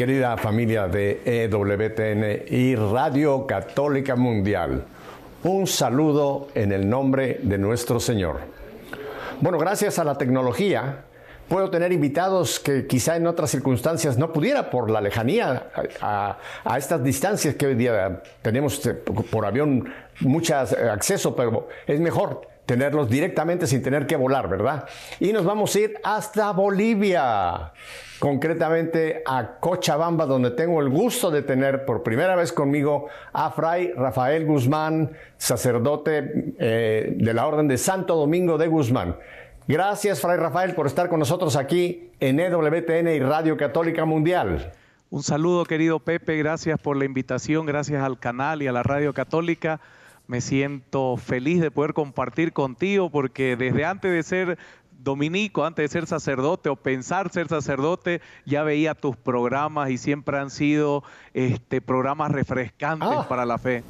querida familia de EWTN y Radio Católica Mundial. Un saludo en el nombre de nuestro Señor. Bueno, gracias a la tecnología, puedo tener invitados que quizá en otras circunstancias no pudiera por la lejanía a, estas distancias que hoy día tenemos eh, por avión muchas eh, acceso, pero es mejor tenerlos directamente sin tener que volar, ¿verdad? Y nos vamos a ir hasta Bolivia, concretamente a Cochabamba, donde tengo el gusto de tener por primera vez conmigo a Fray Rafael Guzmán, sacerdote eh, de la Orden de Santo Domingo de Guzmán. Gracias, Fray Rafael, por estar con nosotros aquí en EWTN y Radio Católica Mundial. Un saludo, querido Pepe, gracias por la invitación, gracias al canal y a la Radio Católica me siento feliz de poder compartir contigo porque desde antes de ser dominico, antes de ser sacerdote o pensar ser sacerdote, ya veía tus programas y siempre han sido este, programas refrescantes ah. para la fe.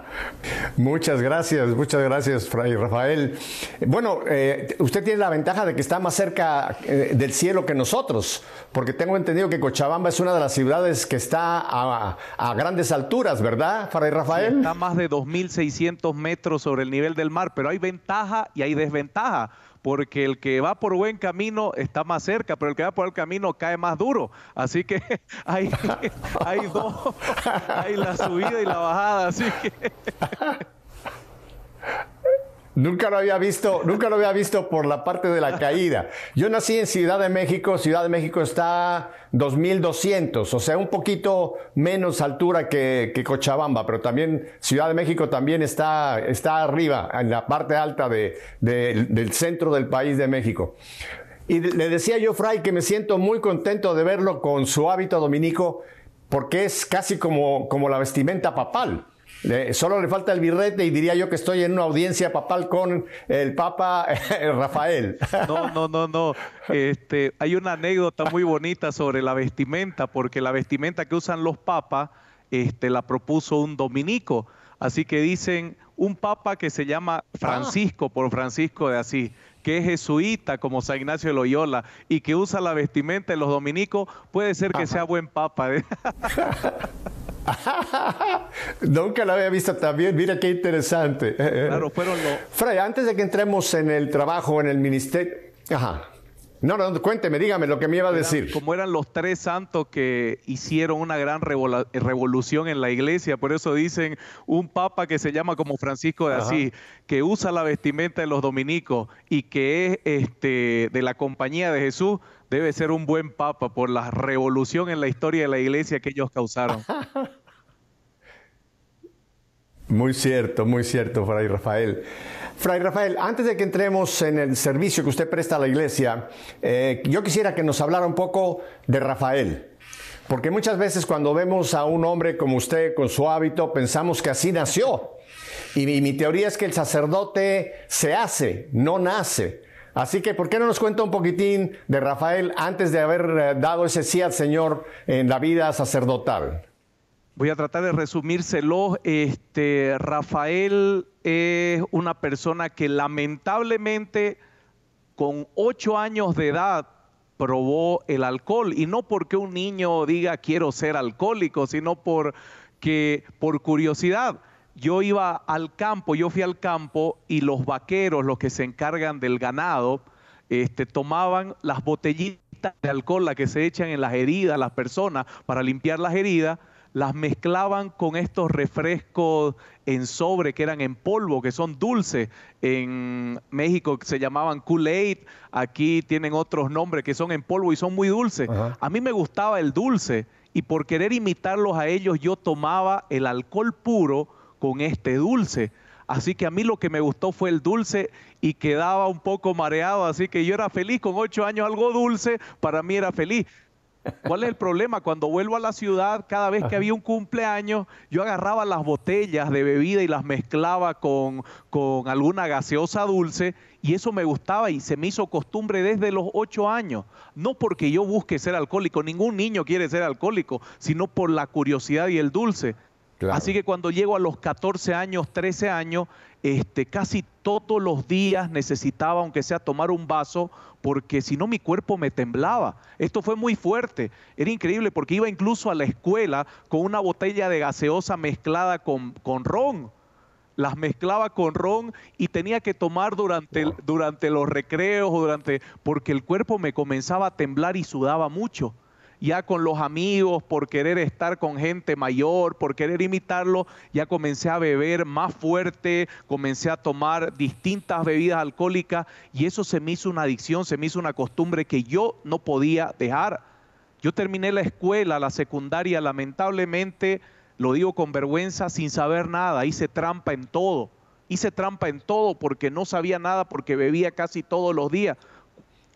muchas gracias, muchas gracias, Fray Rafael. Bueno, eh, usted tiene la ventaja de que está más cerca eh, del cielo que nosotros, porque tengo entendido que Cochabamba es una de las ciudades que está a, a grandes alturas, ¿verdad, Fray Rafael? está más de 2.600 metros sobre el nivel del mar, pero hay ventaja y hay desventaja porque el que va por buen camino está más cerca, pero el que va por el camino cae más duro. Así que hay, hay dos, hay la subida y la bajada, así que... Nunca lo había visto, nunca lo había visto por la parte de la caída. Yo nací en Ciudad de México, Ciudad de México está 2200, o sea, un poquito menos altura que, Cochabamba, pero también Ciudad de México también está, está arriba, en la parte alta del centro del país de México. Y le decía yo, Fray, que me siento muy contento de verlo con su hábito dominico, porque es casi como, como la vestimenta papal solo le falta el birrete y diría yo que estoy en una audiencia papal con el Papa Rafael. No, no, no, no. Este, hay una anécdota muy bonita sobre la vestimenta, porque la vestimenta que usan los papas este, la propuso un dominico. Así que dicen un papa que se llama Francisco, por Francisco de Asís, que es jesuita como San Ignacio de Loyola y que usa la vestimenta de los dominicos, puede ser que sea buen papa. ¿eh? Nunca lo había visto también. Mira qué interesante. Claro, fueron los. Fray, antes de que entremos en el trabajo, en el ministerio. Ajá. No, no, cuénteme, dígame lo que me iba a decir. como eran los tres santos que hicieron una gran revolución en la iglesia, por eso dicen un papa que se llama como Francisco de Asís, que usa la vestimenta de los dominicos y que es este, de la compañía de Jesús, debe ser un buen papa por la revolución en la historia de la iglesia que ellos causaron. Muy cierto, muy cierto, Fray Rafael. Fray Rafael, antes de que entremos en el servicio que usted presta a la iglesia, eh, yo quisiera que nos hablara un poco de Rafael. Porque muchas veces cuando vemos a un hombre como usted con su hábito, pensamos que así nació. Y, y mi teoría es que el sacerdote se hace, no nace. Así que, ¿por qué no nos cuenta un poquitín de Rafael antes de haber eh, dado ese sí al Señor en la vida sacerdotal? Voy a tratar de resumírselo. Este, Rafael es una persona que lamentablemente con ocho años de edad probó el alcohol y no porque un niño diga quiero ser alcohólico, sino porque por curiosidad. Yo iba al campo, yo fui al campo y los vaqueros, los que se encargan del ganado, este, tomaban las botellitas de alcohol, las que se echan en las heridas, las personas, para limpiar las heridas, las mezclaban con estos refrescos en sobre que eran en polvo, que son dulces. En México se llamaban Kool-Aid, aquí tienen otros nombres que son en polvo y son muy dulces. A mí me gustaba el dulce y por querer imitarlos a ellos yo tomaba el alcohol puro con este dulce. Así que a mí lo que me gustó fue el dulce y quedaba un poco mareado, así que yo era feliz con ocho años, algo dulce, para mí era feliz. ¿Cuál es el problema? Cuando vuelvo a la ciudad, cada vez que había un cumpleaños, yo agarraba las botellas de bebida y las mezclaba con, con alguna gaseosa dulce y eso me gustaba y se me hizo costumbre desde los ocho años. No porque yo busque ser alcohólico, ningún niño quiere ser alcohólico, sino por la curiosidad y el dulce. Así que cuando llego a los 14 años, 13 años, este, casi todos los días necesitaba, aunque sea, tomar un vaso, porque si no mi cuerpo me temblaba. Esto fue muy fuerte. Era increíble porque iba incluso a la escuela con una botella de gaseosa mezclada con, con ron las mezclaba con ron y tenía que tomar durante, durante los recreos o durante, porque el cuerpo me comenzaba a temblar y sudaba mucho ya con los amigos, por querer estar con gente mayor, por querer imitarlo, ya comencé a beber más fuerte, comencé a tomar distintas bebidas alcohólicas y eso se me hizo una adicción, se me hizo una costumbre que yo no podía dejar. Yo terminé la escuela, la secundaria, lamentablemente, lo digo con vergüenza, sin saber nada, hice trampa en todo. Hice trampa en todo porque no sabía nada, porque bebía casi todos los días.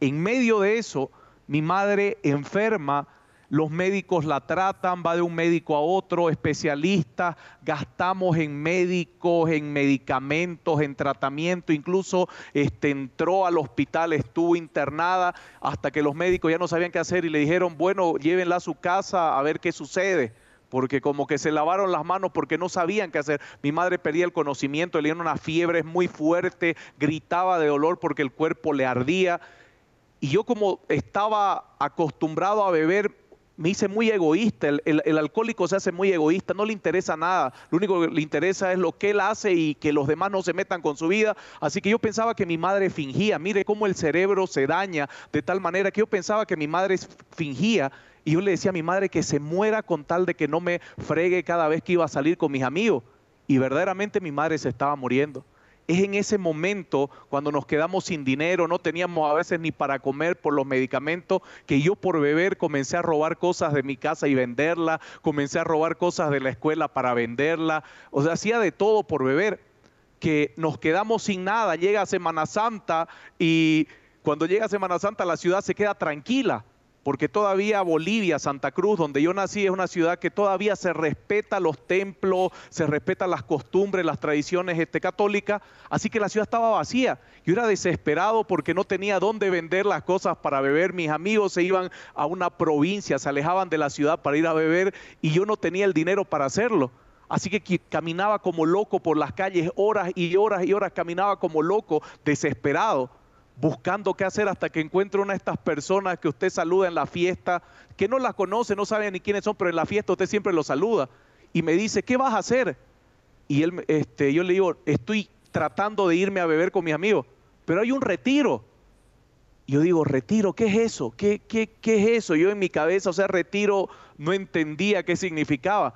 En medio de eso, mi madre enferma, los médicos la tratan, va de un médico a otro, especialista, gastamos en médicos, en medicamentos, en tratamiento, incluso este, entró al hospital, estuvo internada hasta que los médicos ya no sabían qué hacer y le dijeron, bueno, llévenla a su casa a ver qué sucede porque como que se lavaron las manos porque no sabían qué hacer. Mi madre perdía el conocimiento, le dieron una fiebre muy fuerte, gritaba de dolor porque el cuerpo le ardía. Y yo como estaba acostumbrado a beber, me hice muy egoísta. El, alcohólico se hace muy egoísta, no le interesa nada. Lo único que le interesa es lo que él hace y que los demás no se metan con su vida. Así que yo pensaba que mi madre fingía. Mire cómo el cerebro se daña de tal manera que yo pensaba que mi madre fingía. Y yo le decía a mi madre que se muera con tal de que no me fregue cada vez que iba a salir con mis amigos. Y verdaderamente mi madre se estaba muriendo es en ese momento cuando nos quedamos sin dinero, no teníamos a veces ni para comer por los medicamentos, que yo por beber comencé a robar cosas de mi casa y venderla, comencé a robar cosas de la escuela para venderla, o sea, hacía de todo por beber, que nos quedamos sin nada, llega Semana Santa y cuando llega Semana Santa la ciudad se queda tranquila porque todavía Bolivia, Santa Cruz, donde yo nací, es una ciudad que todavía se respeta los templos, se respetan las costumbres, las tradiciones este, católicas, así que la ciudad estaba vacía. Yo era desesperado porque no tenía dónde vender las cosas para beber, mis amigos se iban a una provincia, se alejaban de la ciudad para ir a beber y yo no tenía el dinero para hacerlo. Así que caminaba como loco por las calles, horas y horas y horas, caminaba como loco, desesperado buscando qué hacer hasta que encuentre una de estas personas que usted saluda en la fiesta, que no las conoce, no sabe ni quiénes son, pero en la fiesta usted siempre los saluda. Y me dice, ¿qué vas a hacer? Y él, este, yo le digo, estoy tratando de irme a beber con mis amigos, pero hay un retiro. yo digo, retiro, ¿qué es eso? ¿Qué, qué, qué es eso? Yo en mi cabeza, o sea, retiro, no entendía qué significaba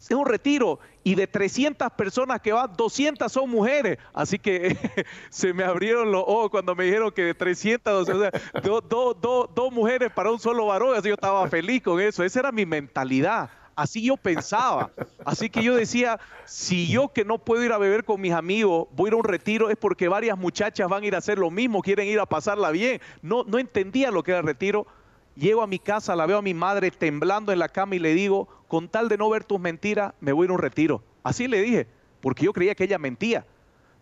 es un retiro y de 300 personas que van, 200 son mujeres. Así que se me abrieron los ojos cuando me dijeron que de 300, o sea, dos mujeres para un solo varón. Así yo estaba feliz con eso. Esa era mi mentalidad. Así yo pensaba. Así que yo decía, si yo que no puedo ir a beber con mis amigos, voy a ir a un retiro, es porque varias muchachas van a ir a hacer lo mismo, quieren ir a pasarla bien. No, no entendía lo que era el retiro. Llego a mi casa, la veo a mi madre temblando en la cama y le digo, con tal de no ver tus mentiras, me voy a ir a un retiro. Así le dije, porque yo creía que ella mentía.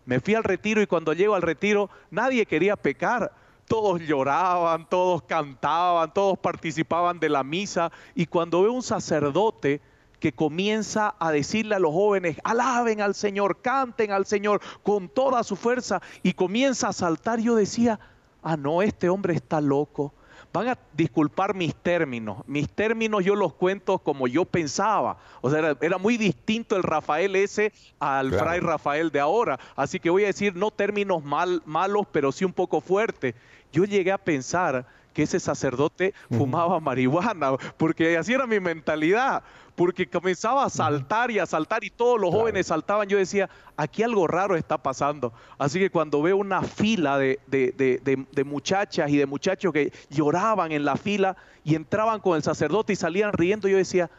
Me fui al retiro y cuando llego al retiro nadie quería pecar. Todos lloraban, todos cantaban, todos participaban de la misa. Y cuando veo un sacerdote que comienza a decirle a los jóvenes, alaben al Señor, canten al Señor con toda su fuerza, y comienza a saltar, yo decía, ah, no, este hombre está loco van a disculpar mis términos. Mis términos yo los cuento como yo pensaba. O sea, era, muy distinto el Rafael ese al fray Rafael de ahora. Así que voy a decir no términos mal, malos, pero sí un poco fuertes. Yo llegué a pensar que ese sacerdote fumaba marihuana, porque así era mi mentalidad porque comenzaba a saltar y a saltar y todos los jóvenes saltaban. Yo decía, aquí algo raro está pasando. Así que cuando veo una fila de, de, muchachas y de muchachos que lloraban en la fila y entraban con el sacerdote y salían riendo, yo decía,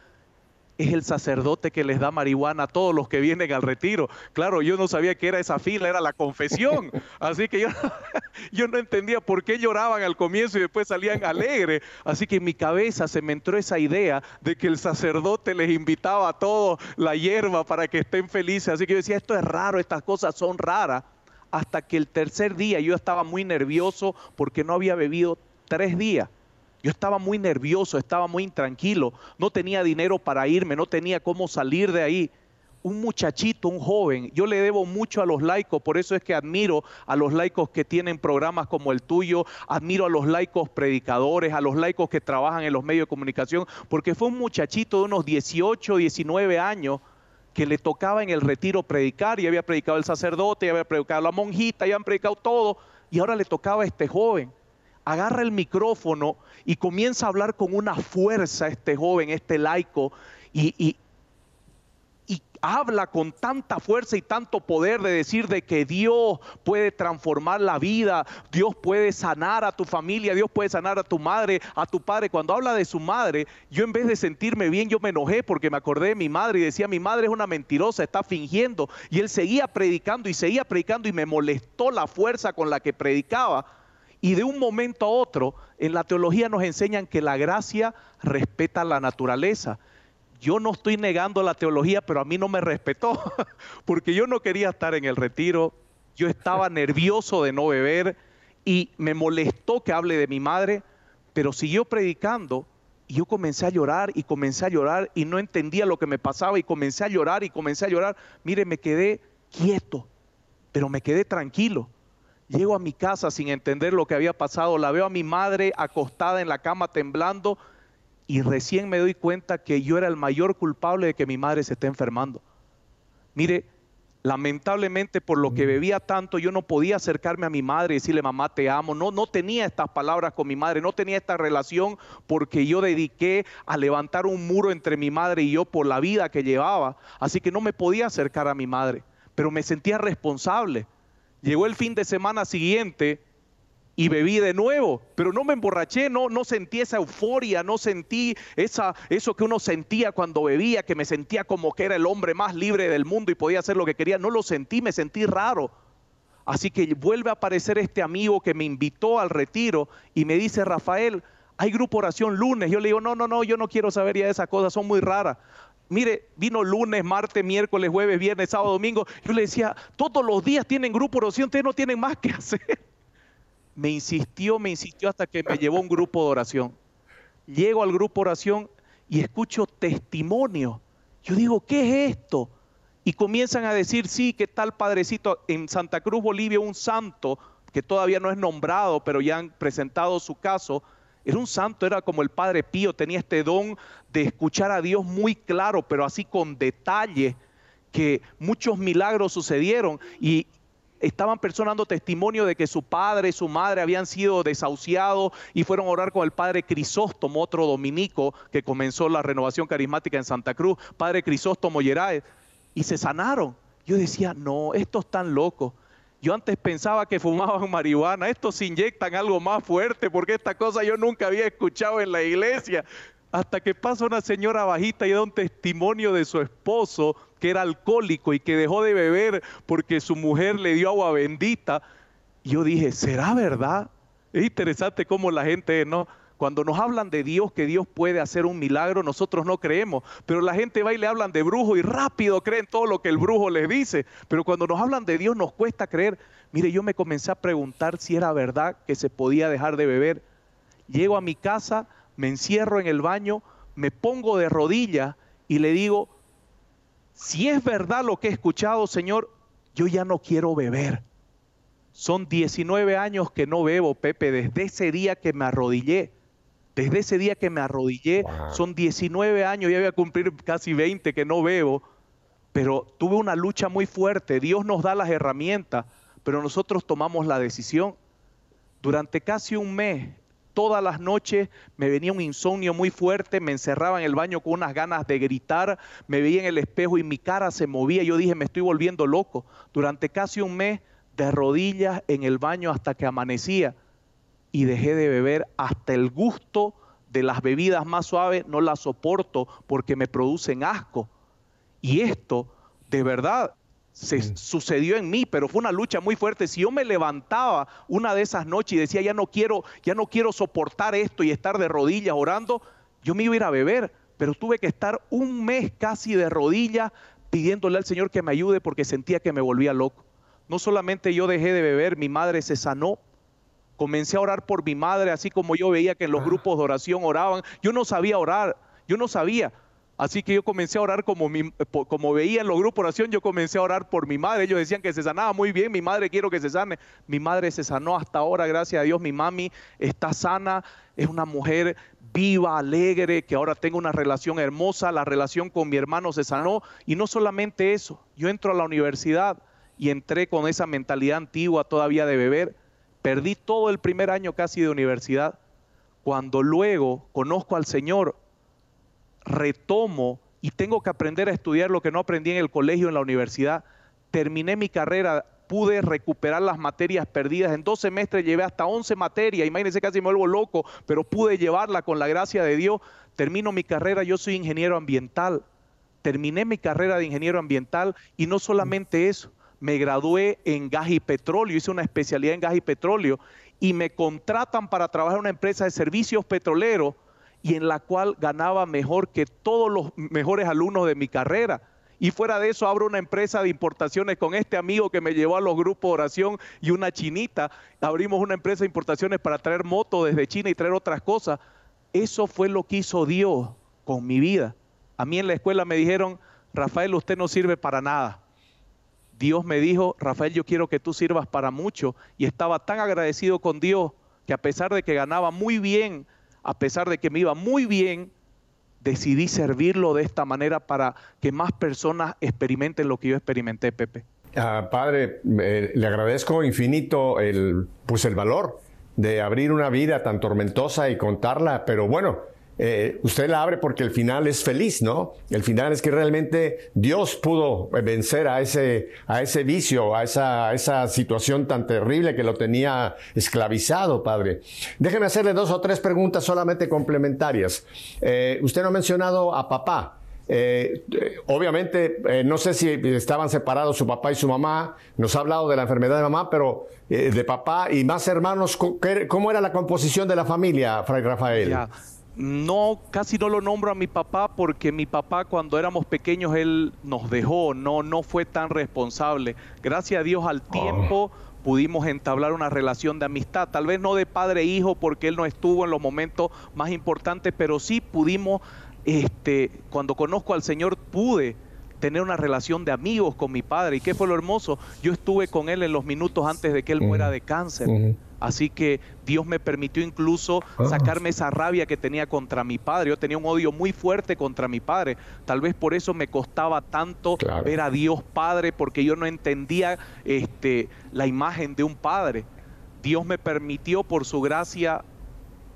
es el sacerdote que les da marihuana a todos los que vienen al retiro. Claro, yo no sabía que era esa fila, era la confesión. Así que yo, yo no entendía por qué lloraban al comienzo y después salían alegres. Así que en mi cabeza se me entró esa idea de que el sacerdote les invitaba a todos la hierba para que estén felices. Así que yo decía, esto es raro, estas cosas son raras. Hasta que el tercer día yo estaba muy nervioso porque no había bebido tres días. Yo estaba muy nervioso, estaba muy intranquilo, no tenía dinero para irme, no tenía cómo salir de ahí. un muchachito, un joven. Yo le debo mucho a los laicos, por eso es que admiro a los laicos que tienen programas como el tuyo, admiro a los laicos predicadores, a los laicos que trabajan en los medios de comunicación, porque fue un muchachito de unos 18, 19 años que le tocaba en el retiro predicar, y había predicado el sacerdote, había predicado la monjita, y habían predicado todo, y ahora le tocaba a este joven. Agarra el micrófono y comienza a hablar con una fuerza este joven, este laico, y, y, habla con tanta fuerza y tanto poder de decir de que Dios puede transformar la vida, Dios puede sanar a tu familia, Dios puede sanar a tu madre, a tu padre. Cuando habla de su madre, yo en vez de sentirme bien, yo me enojé porque me acordé de mi madre y decía, mi madre es una mentirosa, está fingiendo. Y él seguía predicando y seguía predicando y me molestó la fuerza con la que predicaba. Y de un momento a otro, en la teología nos enseñan que la gracia respeta la naturaleza yo no estoy negando la teología, pero a mí no me respetó, porque yo no quería estar en el retiro, yo estaba nervioso de no beber y me molestó que hable de mi madre, pero siguió predicando y yo comencé a llorar y comencé a llorar y no entendía lo que me pasaba y comencé a llorar y comencé a llorar. Mire, me quedé quieto, pero me quedé tranquilo. Llego a mi casa sin entender lo que había pasado, la veo a mi madre acostada en la cama temblando y recién me doy cuenta que yo era el mayor culpable de que mi madre se esté enfermando. Mire, lamentablemente por lo que mm. bebía tanto, yo no podía acercarme a mi madre y decirle, mamá, te amo. No, no tenía estas palabras con mi madre, no tenía esta relación porque yo dediqué a levantar un muro entre mi madre y yo por la vida que llevaba. Así que no me podía acercar a mi madre, pero me sentía responsable. Llegó el fin de semana siguiente y bebí de nuevo, pero no me emborraché, no, no sentí esa euforia, no sentí esa, eso que uno sentía cuando bebía, que me sentía como que era el hombre más libre del mundo y podía hacer lo que quería, no lo sentí, me sentí raro. Así que vuelve a aparecer este amigo que me invitó al retiro y me dice, Rafael, hay grupo oración lunes. Yo le digo, no, no, no, yo no quiero saber ya de esas cosas, son muy raras. Mire, vino lunes, martes, miércoles, jueves, viernes, sábado, domingo. Yo le decía, todos los días tienen grupo oración, ustedes no tienen más que hacer me insistió, me insistió hasta que me llevó un grupo de oración. Llego al grupo de oración y escucho testimonio. Yo digo, ¿qué es esto? Y comienzan a decir, sí, que tal padrecito en Santa Cruz, Bolivia, un santo que todavía no es nombrado, pero ya han presentado su caso. Era un santo, era como el Padre Pío, tenía este don de escuchar a Dios muy claro, pero así con detalle, que muchos milagros sucedieron. Y, estaban personas dando testimonio de que su padre y su madre habían sido desahuciados y fueron a orar con el padre Crisóstomo, otro dominico que comenzó la renovación carismática en Santa Cruz, padre Crisóstomo Yeráez, y se sanaron. Yo decía, no, estos están locos. Yo antes pensaba que fumaban marihuana, estos inyectan algo más fuerte porque esta cosa yo nunca había escuchado en la iglesia. Hasta que pasa una señora bajita y da un testimonio de su esposo que era alcohólico y que dejó de beber porque su mujer le dio agua bendita. yo dije, ¿será verdad? Es interesante cómo la gente, ¿no? Cuando nos hablan de Dios, que Dios puede hacer un milagro, nosotros no creemos. Pero la gente va y le hablan de brujo y rápido creen todo lo que el brujo les dice. Pero cuando nos hablan de Dios nos cuesta creer. Mire, yo me comencé a preguntar si era verdad que se podía dejar de beber. Llego a mi casa, me encierro en el baño, me pongo de rodillas y le digo, si es verdad lo que he escuchado, Señor, yo ya no quiero beber. Son 19 años que no bebo, Pepe, desde ese día que me arrodillé. Desde ese día que me arrodillé, son 19 años, ya voy a cumplir casi 20 que no bebo, pero tuve una lucha muy fuerte. Dios nos da las herramientas, pero nosotros tomamos la decisión. Durante casi un mes todas las noches me venía un insomnio muy fuerte, me encerraba en el baño con unas ganas de gritar, me veía en el espejo y mi cara se movía. Yo dije, me estoy volviendo loco. Durante casi un mes de rodillas en el baño hasta que amanecía y dejé de beber hasta el gusto de las bebidas más suaves, no las soporto porque me producen asco. Y esto, de verdad, se sucedió en mí, pero fue una lucha muy fuerte. Si yo me levantaba una de esas noches y decía, ya no quiero, ya no quiero soportar esto y estar de rodillas orando, yo me iba a ir a beber, pero tuve que estar un mes casi de rodillas pidiéndole al Señor que me ayude porque sentía que me volvía loco. No solamente yo dejé de beber, mi madre se sanó. Comencé a orar por mi madre, así como yo veía que en los ah. grupos de oración oraban. Yo no sabía orar, yo no sabía. Así que yo comencé a orar como, como veía en los grupos de oración, yo comencé a orar por mi madre. Ellos decían que se sanaba muy bien, mi madre quiero que se sane. Mi madre se sanó hasta ahora, gracias a Dios. Mi mami está sana, es una mujer viva, alegre, que ahora tengo una relación hermosa. La relación con mi hermano se sanó. Y no solamente eso, yo entro a la universidad y entré con esa mentalidad antigua todavía de beber. Perdí todo el primer año casi de universidad. Cuando luego conozco al Señor, retomo y tengo que aprender a estudiar lo que no aprendí en el colegio, en la universidad. Terminé mi carrera, pude recuperar las materias perdidas. En dos semestres llevé hasta 11 materias. Imagínense, casi me vuelvo loco, pero pude llevarla con la gracia de Dios. Termino mi carrera, yo soy ingeniero ambiental. Terminé mi carrera de ingeniero ambiental y no solamente eso, me gradué en gas y petróleo, hice una especialidad en gas y petróleo y me contratan para trabajar en una empresa de servicios petroleros y en la cual ganaba mejor que todos los mejores alumnos de mi carrera. Y fuera de eso abro una empresa de importaciones con este amigo que me llevó a los grupos de oración y una chinita. Abrimos una empresa de importaciones para traer motos desde China y traer otras cosas. Eso fue lo que hizo Dios con mi vida. A mí en la escuela me dijeron, Rafael, usted no sirve para nada. Dios me dijo, Rafael, yo quiero que tú sirvas para mucho. Y estaba tan agradecido con Dios que a pesar de que ganaba muy bien a pesar de que me iba muy bien, decidí servirlo de esta manera para que más personas experimenten lo que yo experimenté, Pepe. Ah, padre, le agradezco infinito el, pues el valor de abrir una vida tan tormentosa y contarla, pero bueno, eh, usted la abre porque el final es feliz, ¿no? El final es que realmente Dios pudo vencer a ese, a ese vicio, a esa, esa situación tan terrible que lo tenía esclavizado, Padre. Déjeme hacerle dos o tres preguntas solamente complementarias. Eh, usted no ha mencionado a papá. Eh, obviamente, no sé si estaban separados su papá y su mamá, nos ha hablado de la enfermedad de mamá, pero de papá y más hermanos, ¿cómo era la composición de la familia, Fray Rafael? No, casi no lo nombro a mi papá porque mi papá cuando éramos pequeños él nos dejó, no, no fue tan responsable. Gracias a Dios al oh. tiempo pudimos entablar una relación de amistad, tal vez no de padre e hijo porque él no estuvo en los momentos más importantes, pero sí pudimos, este, cuando conozco al Señor pude tener una relación de amigos con mi padre. ¿Y qué fue lo hermoso? Yo estuve con él en los minutos antes de que él muera de cáncer. Así que Dios me permitió incluso ah. sacarme esa rabia que tenía contra mi padre. Yo tenía un odio muy fuerte contra mi padre. Tal vez por eso me costaba tanto ver a Dios Padre, porque yo no entendía este, la imagen de un padre. Dios me permitió por su gracia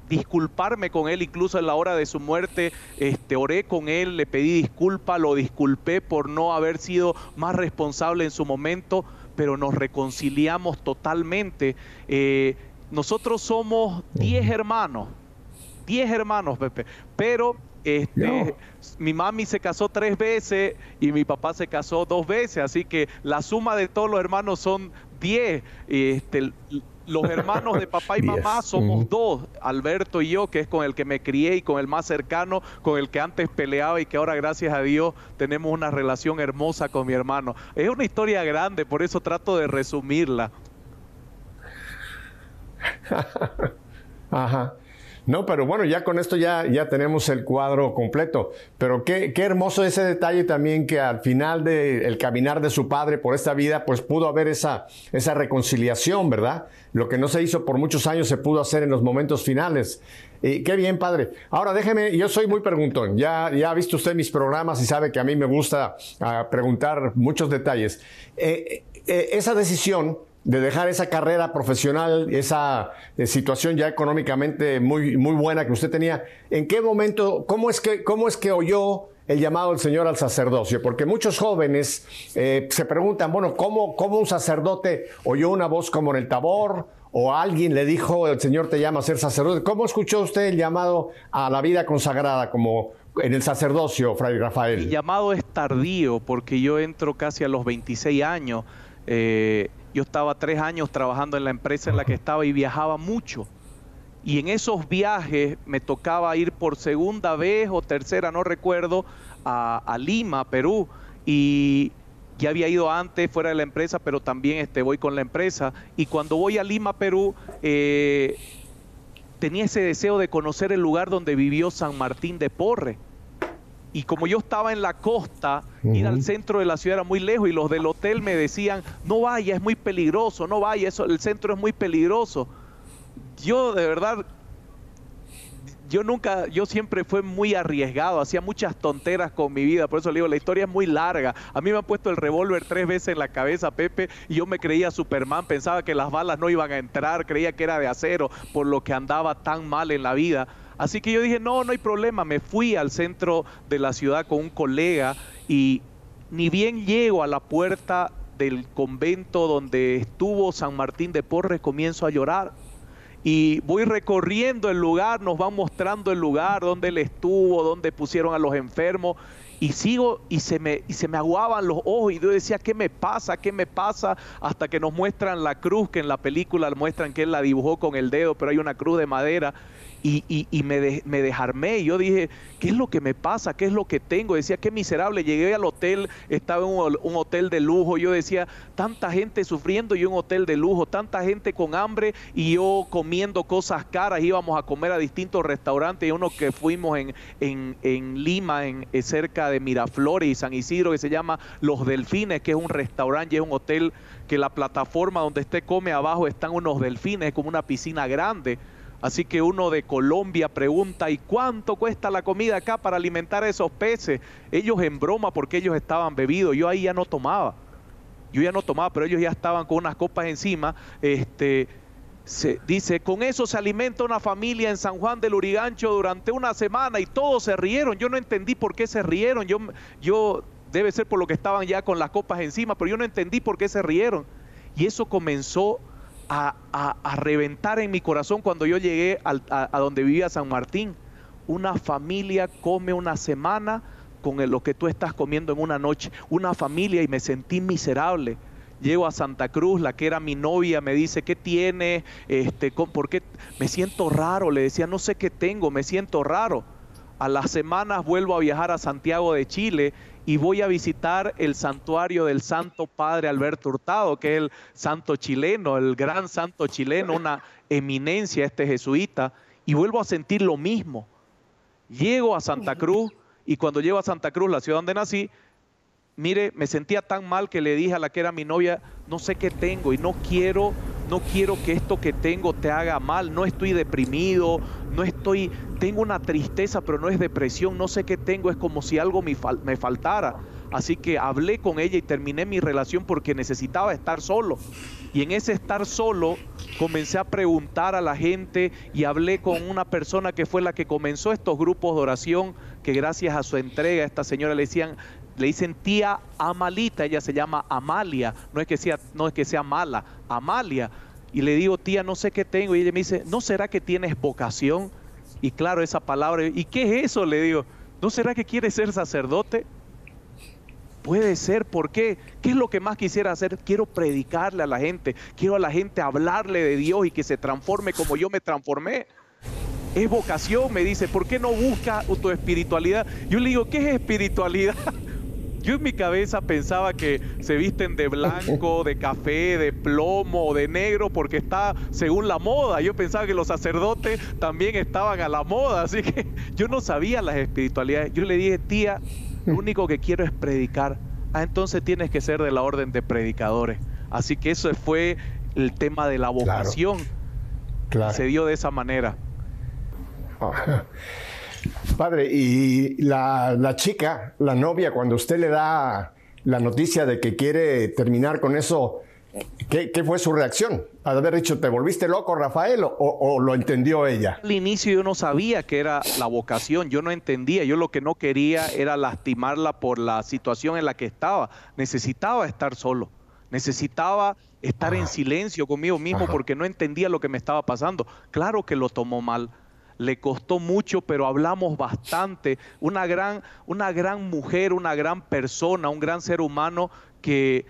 disculparme con él, incluso en la hora de su muerte, este, oré con él, le pedí disculpa, lo disculpé por no haber sido más responsable en su momento, pero nos reconciliamos totalmente. Eh, nosotros somos 10 hermanos, 10 hermanos, Pepe, pero este, mi mami se casó tres veces y mi papá se casó dos veces, así que la suma de todos los hermanos son 10. Este, los hermanos de papá y mamá somos dos, Alberto y yo, que es con el que me crié y con el más cercano, con el que antes peleaba y que ahora gracias a Dios tenemos una relación hermosa con mi hermano. Es una historia grande, por eso trato de resumirla. Ajá. No, pero bueno, ya con esto ya, ya tenemos el cuadro completo. Pero qué, qué hermoso ese detalle también que al final del caminar de su padre por esta vida, pues pudo haber esa, esa reconciliación, ¿verdad? Lo que no se hizo por muchos años se pudo hacer en los momentos finales. Y qué bien, padre. Ahora déjeme, yo soy muy preguntón. Ya, ya ha visto usted mis programas y sabe que a mí me gusta ah, preguntar muchos detalles. Eh, eh, esa decisión de dejar esa carrera profesional, esa eh, situación ya económicamente muy, muy buena que usted tenía, ¿en qué momento, cómo es que, cómo es que oyó el llamado del Señor al sacerdocio? Porque muchos jóvenes eh, se preguntan, bueno, ¿cómo, ¿cómo un sacerdote oyó una voz como en el tabor? ¿O alguien le dijo, el Señor te llama a ser sacerdote? ¿Cómo escuchó usted el llamado a la vida consagrada como en el sacerdocio, Fray Rafael? El llamado es tardío porque yo entro casi a los 26 años. Eh, yo estaba tres años trabajando en la empresa en la que estaba y viajaba mucho. Y en esos viajes me tocaba ir por segunda vez o tercera, no recuerdo, a, Lima, Perú. Y ya había ido antes fuera de la empresa, pero también este, voy con la empresa. Y cuando voy a Lima, Perú, eh, tenía ese deseo de conocer el lugar donde vivió San Martín de Porre. Y como yo estaba en la costa, ir al centro de la ciudad era muy lejos y los del hotel me decían, no vaya, es muy peligroso, no vaya, eso, el centro es muy peligroso. Yo de verdad, yo nunca, yo siempre fue muy arriesgado, hacía muchas tonteras con mi vida, por eso le digo, la historia es muy larga. A mí me han puesto el revólver tres veces en la cabeza, Pepe, y yo me creía Superman, pensaba que las balas no iban a entrar, creía que era de acero, por lo que andaba tan mal en la vida Así que yo dije, no, no hay problema. Me fui al centro de la ciudad con un colega y ni bien llego a la puerta del convento donde estuvo San Martín de Porres, comienzo a llorar. Y voy recorriendo el lugar, nos van mostrando el lugar donde él estuvo, donde pusieron a los enfermos. Y sigo y se me, y se me aguaban los ojos y yo decía, ¿qué me pasa? ¿Qué me pasa? Hasta que nos muestran la cruz, que en la película muestran que él la dibujó con el dedo, pero hay una cruz de madera y, me, me desarmé. Y yo dije, ¿qué es lo que me pasa? ¿Qué es lo que tengo? Decía, qué miserable. Llegué al hotel, estaba en un, hotel de lujo. Yo decía, tanta gente sufriendo y un hotel de lujo, tanta gente con hambre y yo comiendo cosas caras. Íbamos a comer a distintos restaurantes. Y uno que fuimos en, en, en Lima, en, eh, cerca de Miraflores y San Isidro, que se llama Los Delfines, que es un restaurante y es un hotel que la plataforma donde usted come abajo están unos delfines, como una piscina grande. Así que uno de Colombia pregunta, ¿y cuánto cuesta la comida acá para alimentar a esos peces? Ellos en broma porque ellos estaban bebidos, yo ahí ya no tomaba. Yo ya no tomaba, pero ellos ya estaban con unas copas encima. Este, se, dice, con eso se alimenta una familia en San Juan del Urigancho durante una semana y todos se rieron. Yo no entendí por qué se rieron. Yo, yo debe ser por lo que estaban ya con las copas encima, pero yo no entendí por qué se rieron. Y eso comenzó a, reventar en mi corazón cuando yo llegué a, donde vivía San Martín. Una familia come una semana con lo que tú estás comiendo en una noche. Una familia y me sentí miserable. Llego a Santa Cruz, la que era mi novia me dice, ¿qué tiene? Este, ¿Por qué? Me siento raro, le decía, no sé qué tengo, me siento raro. A las semanas vuelvo a viajar a Santiago de Chile y voy a visitar el santuario del Santo Padre Alberto Hurtado, que es el santo chileno, el gran santo chileno, una eminencia este jesuita, y vuelvo a sentir lo mismo. Llego a Santa Cruz y cuando llego a Santa Cruz, la ciudad donde nací, mire, me sentía tan mal que le dije a la que era mi novia, no sé qué tengo y no quiero, no quiero que esto que tengo te haga mal, no estoy deprimido, no estoy, tengo una tristeza, pero no es depresión, no sé qué tengo, es como si algo me, faltara. Así que hablé con ella y terminé mi relación porque necesitaba estar solo. Y en ese estar solo comencé a preguntar a la gente y hablé con una persona que fue la que comenzó estos grupos de oración, que gracias a su entrega, esta señora le decían, le dicen tía Amalita, ella se llama Amalia, no es que sea, no es que sea mala, Amalia. Y le digo, tía, no sé qué tengo. Y ella me dice, ¿no será que tienes vocación? Y claro, esa palabra, ¿y qué es eso? Le digo, ¿no será que quieres ser sacerdote? Puede ser, ¿por qué? ¿Qué es lo que más quisiera hacer? Quiero predicarle a la gente, quiero a la gente hablarle de Dios y que se transforme como yo me transformé. Es vocación, me dice, ¿por qué no busca tu espiritualidad? Yo le digo, ¿qué es espiritualidad? Yo en mi cabeza pensaba que se visten de blanco, de café, de plomo, de negro, porque está según la moda. Yo pensaba que los sacerdotes también estaban a la moda, así que yo no sabía las espiritualidades. Yo le dije, tía, lo único que quiero es predicar. Ah, entonces tienes que ser de la orden de predicadores. Así que eso fue el tema de la vocación. Se dio de esa manera. Padre, y la, chica, la novia, cuando usted le da la noticia de que quiere terminar con eso, ¿Qué, fue su reacción? Al haber dicho, ¿te volviste loco, Rafael? O, lo entendió ella? Al inicio yo no sabía que era la vocación, yo no entendía, yo lo que no quería era lastimarla por la situación en la que estaba. Necesitaba estar solo, necesitaba estar en silencio conmigo mismo porque no entendía lo que me estaba pasando. Claro que lo tomó mal le costó mucho, pero hablamos bastante. Una gran, una gran mujer, una gran persona, un gran ser humano que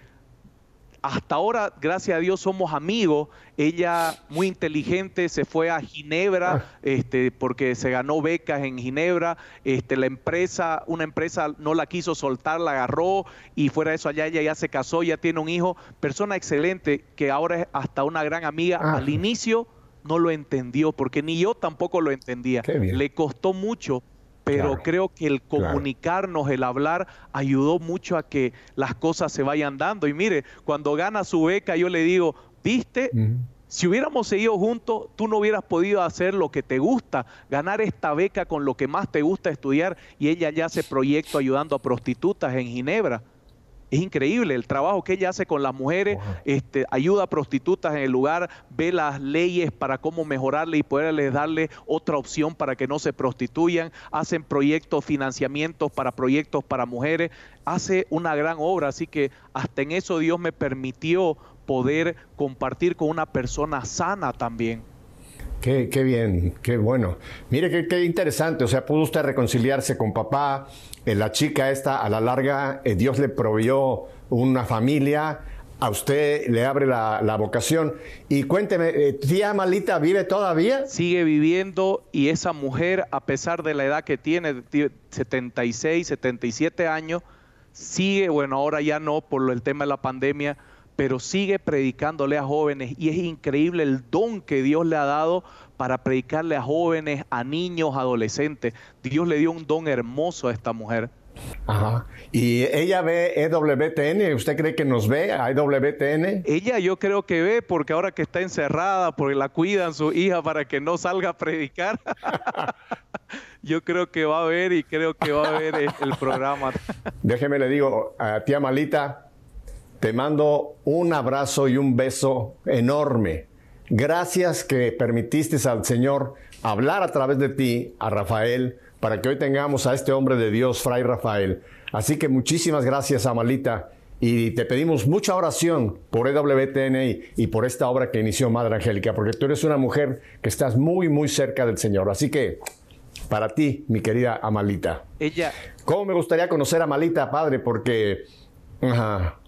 hasta ahora, gracias a Dios, somos amigos. Ella, muy inteligente, se fue a Ginebra ah. este, porque se ganó becas en Ginebra. Este, la empresa, una empresa no la quiso soltar, la agarró y fuera de eso allá ella ya se casó, ya tiene un hijo. Persona excelente que ahora es hasta una gran amiga. Ah. Al inicio no lo entendió, porque ni yo tampoco lo entendía. Le costó mucho, pero creo que el comunicarnos, el hablar, ayudó mucho a que las cosas se vayan dando. Y mire, cuando gana su beca, yo le digo, viste, si hubiéramos seguido juntos, tú no hubieras podido hacer lo que te gusta, ganar esta beca con lo que más te gusta estudiar, y ella ya hace proyecto ayudando a prostitutas en Ginebra. Es increíble el trabajo que ella hace con las mujeres, este, ayuda a prostitutas en el lugar, ve las leyes para cómo mejorarle y poderles darle otra opción para que no se prostituyan, hacen proyectos, financiamientos para proyectos para mujeres, hace una gran obra, así que hasta en eso Dios me permitió poder compartir con una persona sana también. Qué, qué, bien, qué bueno. Mire qué, qué, interesante, o sea, pudo usted reconciliarse con papá, la chica esta, a la larga, eh, Dios le proveyó una familia, a usted le abre la, la vocación. Y cuénteme, eh, ¿tía Malita vive todavía? Sigue viviendo y esa mujer, a pesar de la edad que tiene, 76, 77 años, sigue, bueno, ahora ya no por el tema de la pandemia, pero sigue predicándole a jóvenes y es increíble el don que Dios le ha dado para predicarle a jóvenes, a niños, adolescentes. Dios le dio un don hermoso a esta mujer. Ajá. ¿Y ella ve EWTN? ¿Usted cree que nos ve a EWTN? Ella yo creo que ve porque ahora que está encerrada, porque la cuidan su hija para que no salga a predicar. yo creo que va a ver y creo que va a ver el programa. Déjeme le digo, a tía Malita, te mando un abrazo y un beso enorme. Gracias que permitiste al Señor hablar a través de ti, a Rafael, para que hoy tengamos a este hombre de Dios, Fray Rafael. Así que muchísimas gracias, Amalita. Y te pedimos mucha oración por EWTN y por esta obra que inició Madre Angélica, porque tú eres una mujer que estás muy, muy cerca del Señor. Así que, para ti, mi querida Amalita. Ella. ¿Cómo me gustaría conocer a Amalita, padre? Porque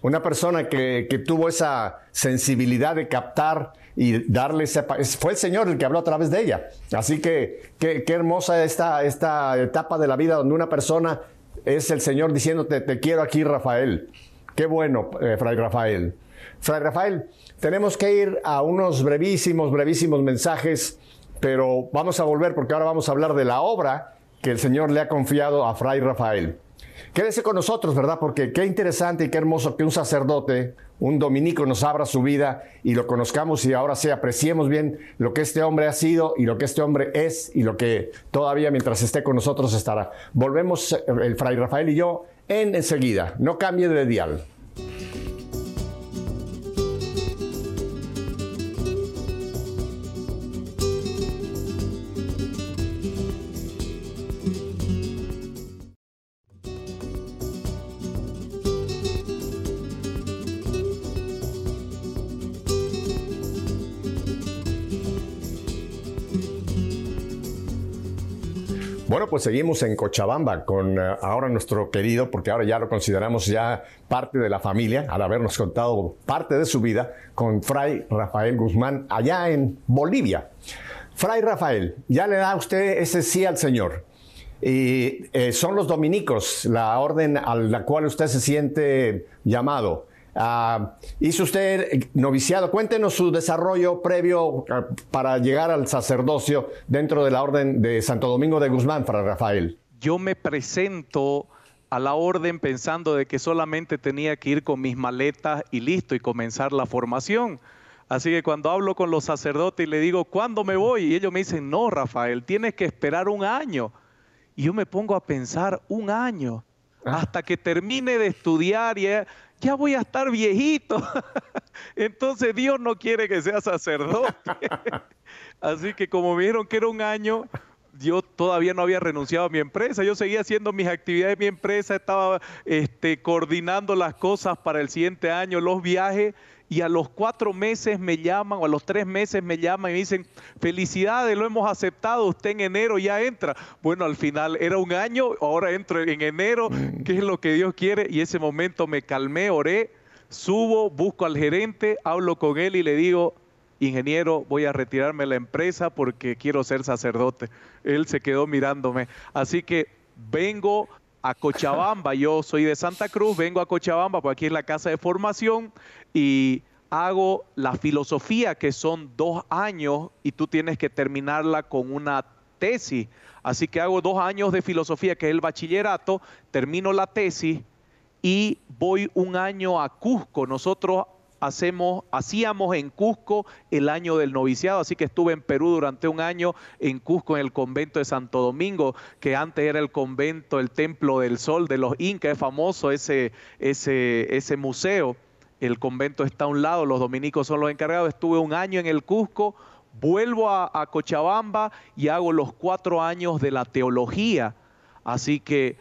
una persona que, tuvo esa sensibilidad de captar y darle ese... Fue el Señor el que habló a través de ella. Así que qué, hermosa esta, esta etapa de la vida donde una persona es el Señor diciéndote, te quiero aquí, Rafael. Qué bueno, eh, Fray Rafael. Fray Rafael, tenemos que ir a unos brevísimos, brevísimos mensajes, pero vamos a volver porque ahora vamos a hablar de la obra que el Señor le ha confiado a Fray Rafael. Quédese con nosotros, ¿verdad? Porque qué interesante y qué hermoso que un sacerdote, un dominico nos abra su vida y lo conozcamos y ahora sí apreciemos bien lo que este hombre ha sido y lo que este hombre es y lo que todavía mientras esté con nosotros estará. Volvemos eh, el fray Rafael y yo en enseguida. No cambie de dial. Pues seguimos en Cochabamba con eh, ahora nuestro querido, porque ahora ya lo consideramos ya parte de la familia, al habernos contado parte de su vida, con Fray Rafael Guzmán allá en Bolivia. Fray Rafael, ya le da usted ese sí al Señor. Y eh, son los dominicos, la orden a la cual usted se siente llamado. Ah, hizo usted noviciado. Cuéntenos su desarrollo previo ah, para llegar al sacerdocio dentro de la orden de Santo Domingo de Guzmán, para Rafael. Yo me presento a la orden pensando de que solamente tenía que ir con mis maletas y listo y comenzar la formación. Así que cuando hablo con los sacerdotes y le digo, ¿cuándo me voy? Y ellos me dicen, no, Rafael, tienes que esperar un año. Y yo me pongo a pensar, un año, ah. hasta que termine de estudiar y ya voy a estar viejito. Entonces Dios no quiere que sea sacerdote. Así que como me dijeron que era un año, yo todavía no había renunciado a mi empresa, yo seguía haciendo mis actividades de mi empresa, estaba este, coordinando las cosas para el siguiente año, los viajes, y a los cuatro meses me llaman o a los tres meses me llaman y me dicen, felicidades, lo hemos aceptado, usted en enero ya entra. Bueno, al final era un año, ahora entro en enero, mm. ¿qué es lo que Dios quiere? Y ese momento me calmé, oré, subo, busco al gerente, hablo con él y le digo, ingeniero, voy a retirarme de la empresa porque quiero ser sacerdote. Él se quedó mirándome. Así que vengo a Cochabamba, yo soy de Santa Cruz, vengo a Cochabamba, porque aquí es la casa de formación y hago la filosofía que son dos años y tú tienes que terminarla con una tesis. Así que hago dos años de filosofía, que es el bachillerato, termino la tesis y voy un año a Cusco. Nosotros hacemos, hacíamos en Cusco el año del noviciado, así que estuve en Perú durante un año en Cusco en el convento de Santo Domingo, que antes era el convento, el templo del sol de los incas, es famoso ese, ese, ese museo. El convento está a un lado, los dominicos son los encargados. Estuve un año en el Cusco, vuelvo a, a Cochabamba y hago los cuatro años de la teología. Así que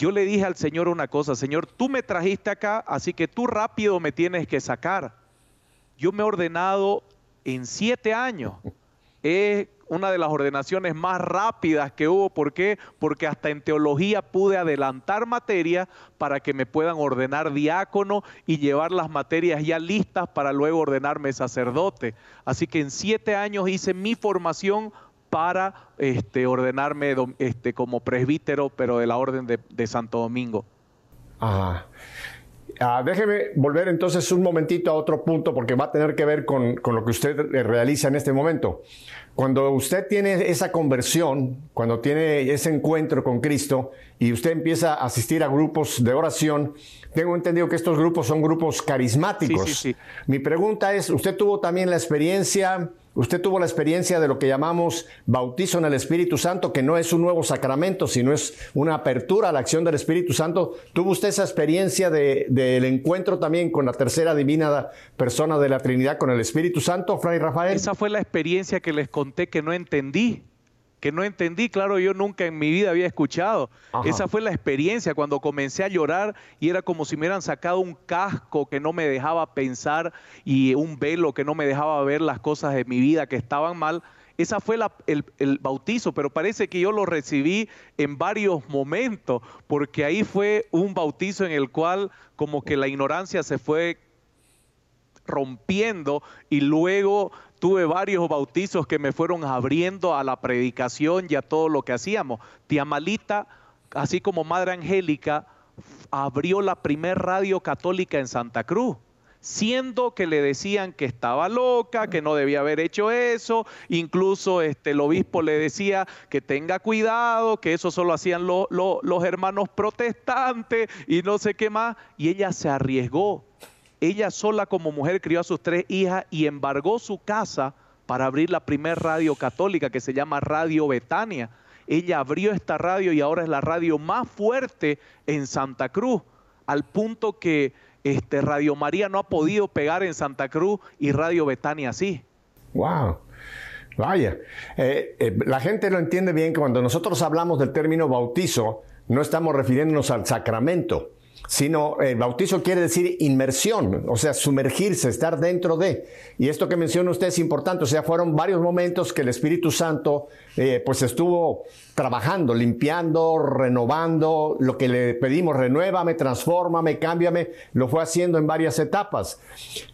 yo le dije al Señor una cosa, Señor, tú me trajiste acá, así que tú rápido me tienes que sacar. Yo me he ordenado en siete años. Es una de las ordenaciones más rápidas que hubo. ¿Por qué? Porque hasta en teología pude adelantar materia para que me puedan ordenar diácono y llevar las materias ya listas para luego ordenarme sacerdote. Así que en siete años hice mi formación para este, ordenarme este, como presbítero, pero de la Orden de, Santo Domingo. Ajá. Ah, déjeme volver entonces un momentito a otro punto porque va a tener que ver con, con, lo que usted realiza en este momento. Cuando usted tiene esa conversión, cuando tiene ese encuentro con Cristo y usted empieza a asistir a grupos de oración, tengo entendido que estos grupos son grupos carismáticos. Sí, sí, sí. Mi pregunta es, ¿usted tuvo también la experiencia Usted tuvo la experiencia de lo que llamamos bautizo en el Espíritu Santo, que no es un nuevo sacramento, sino es una apertura a la acción del Espíritu Santo. ¿Tuvo usted esa experiencia del encuentro también con la tercera divina persona de la Trinidad, con el Espíritu Santo, Fray Rafael? Esa fue la experiencia que les conté que no entendí que no entendí, claro, yo nunca en mi vida había escuchado. Esa fue la experiencia cuando comencé a llorar y era como si me hubieran sacado un casco que no me dejaba pensar y un velo que no me dejaba ver las cosas de mi vida que estaban mal. Esa fue el, el, bautizo, pero parece que yo lo recibí en varios momentos, porque ahí fue un bautizo en el cual como que la ignorancia se fue rompiendo y luego tuve varios bautizos que me fueron abriendo a la predicación y a todo lo que hacíamos. Tía Malita, así como Madre Angélica, abrió la primer radio católica en Santa Cruz siendo que le decían que estaba loca, que no debía haber hecho eso, incluso este, el obispo le decía que tenga cuidado, que eso solo hacían los hermanos protestantes y no sé qué más, y ella se arriesgó ella sola como mujer crió a sus tres hijas y embargó su casa para abrir la primera radio católica que se llama Radio Betania. Ella abrió esta radio y ahora es la radio más fuerte en Santa Cruz, al punto que este, Radio María no ha podido pegar en Santa Cruz y Radio Betania sí. ¡Wow! Vaya, eh, eh, la gente lo entiende bien que cuando nosotros hablamos del término bautizo, no estamos refiriéndonos al sacramento sino el bautizo quiere decir inmersión, o sea, sumergirse, estar dentro de. Y esto que menciona usted es importante, o sea, fueron varios momentos que el Espíritu Santo eh, pues estuvo trabajando, limpiando, renovando, lo que le pedimos, renuévame, transfórmame, cámbiame, lo fue haciendo en varias etapas.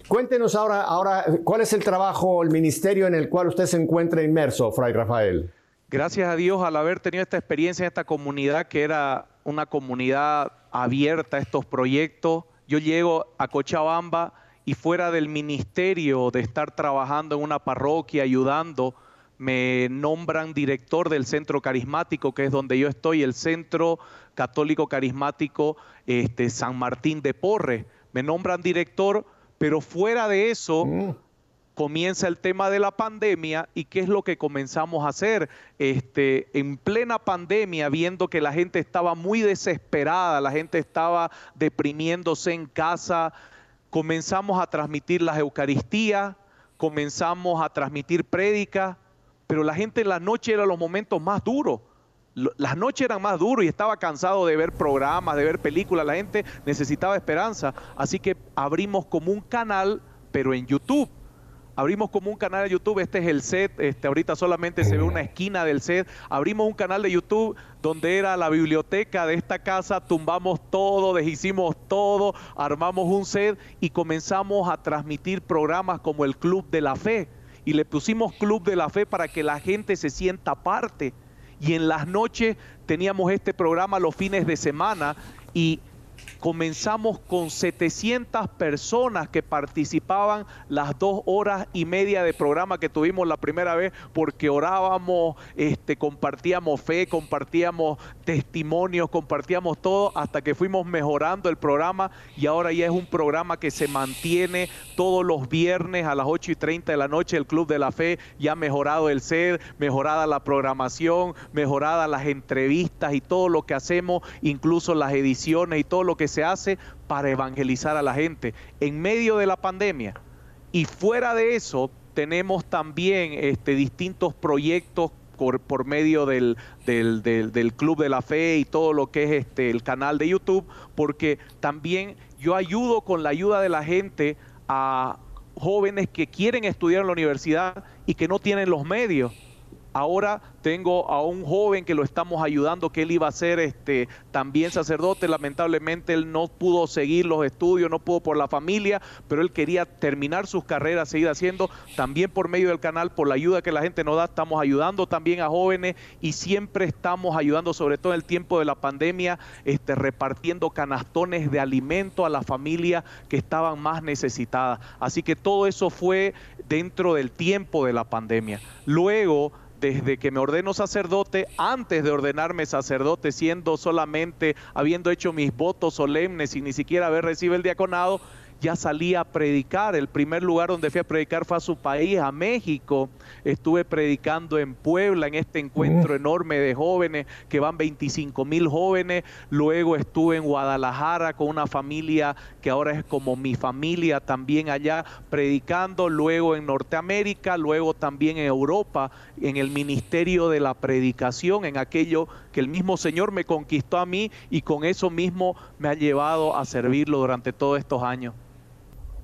Cuéntenos ahora, ahora, ¿cuál es el trabajo, el ministerio en el cual usted se encuentra inmerso, Fray Rafael? Gracias a Dios al haber tenido esta experiencia en esta comunidad que era una comunidad abierta a estos proyectos. Yo llego a Cochabamba y fuera del ministerio de estar trabajando en una parroquia, ayudando, me nombran director del centro carismático, que es donde yo estoy, el Centro Católico Carismático este, San Martín de Porres. Me nombran director, pero fuera de eso, mm comienza el tema de la pandemia y qué es lo que comenzamos a hacer. Este, en plena pandemia, viendo que la gente estaba muy desesperada, la gente estaba deprimiéndose en casa, comenzamos a transmitir las Eucaristías, comenzamos a transmitir prédicas, pero la gente en la noche eran los momentos más duros. Las noches eran más duros y estaba cansado de ver programas, de ver películas, la gente necesitaba esperanza, así que abrimos como un canal, pero en YouTube Abrimos como un canal de YouTube, este es el set, este, ahorita solamente se ve una esquina del set. Abrimos un canal de YouTube donde era la biblioteca de esta casa, tumbamos todo, deshicimos todo, armamos un set y comenzamos a transmitir programas como el Club de la Fe. Y le pusimos Club de la Fe para que la gente se sienta parte. Y en las noches teníamos este programa los fines de semana y comenzamos con 700 personas que participaban las dos horas y media de programa que tuvimos la primera vez porque orábamos, este, compartíamos fe, compartíamos testimonios, compartíamos todo hasta que fuimos mejorando el programa y ahora ya es un programa que se mantiene todos los viernes a las 8 y 30 de la noche. El Club de la Fe ya ha mejorado el ser, mejorada la programación, mejorada las entrevistas y todo lo que hacemos, incluso las ediciones y todo lo que se hace para evangelizar a la gente en medio de la pandemia. Y fuera de eso, tenemos también este, distintos proyectos por, por medio del, del, del, Club de la Fe y todo lo que es este, el canal de YouTube, porque también yo ayudo con la ayuda de la gente a jóvenes que quieren estudiar en la universidad y que no tienen los medios. Ahora tengo a un joven que lo estamos ayudando, que él iba a ser este, también sacerdote. Lamentablemente él no pudo seguir los estudios, no pudo por la familia, pero él quería terminar sus carreras, seguir haciendo. También por medio del canal, por la ayuda que la gente nos da, estamos ayudando también a jóvenes y siempre estamos ayudando, sobre todo en el tiempo de la pandemia, este, repartiendo canastones de alimento a las familias que estaban más necesitadas. Así que todo eso fue dentro del tiempo de la pandemia. Luego, desde que me ordeno sacerdote, antes de ordenarme sacerdote, siendo solamente, habiendo hecho mis votos solemnes y ni siquiera haber recibido el diaconado, ya salí a predicar. El primer lugar donde fui a predicar fue a su país, a México. Estuve predicando en Puebla en este encuentro enorme de jóvenes, que van 25 mil jóvenes. Luego estuve en Guadalajara con una familia que ahora es como mi familia también allá predicando. Luego en Norteamérica, luego también en Europa, en el ministerio de la predicación, en aquello que el mismo Señor me conquistó a mí y con eso mismo me ha llevado a servirlo durante todos estos años.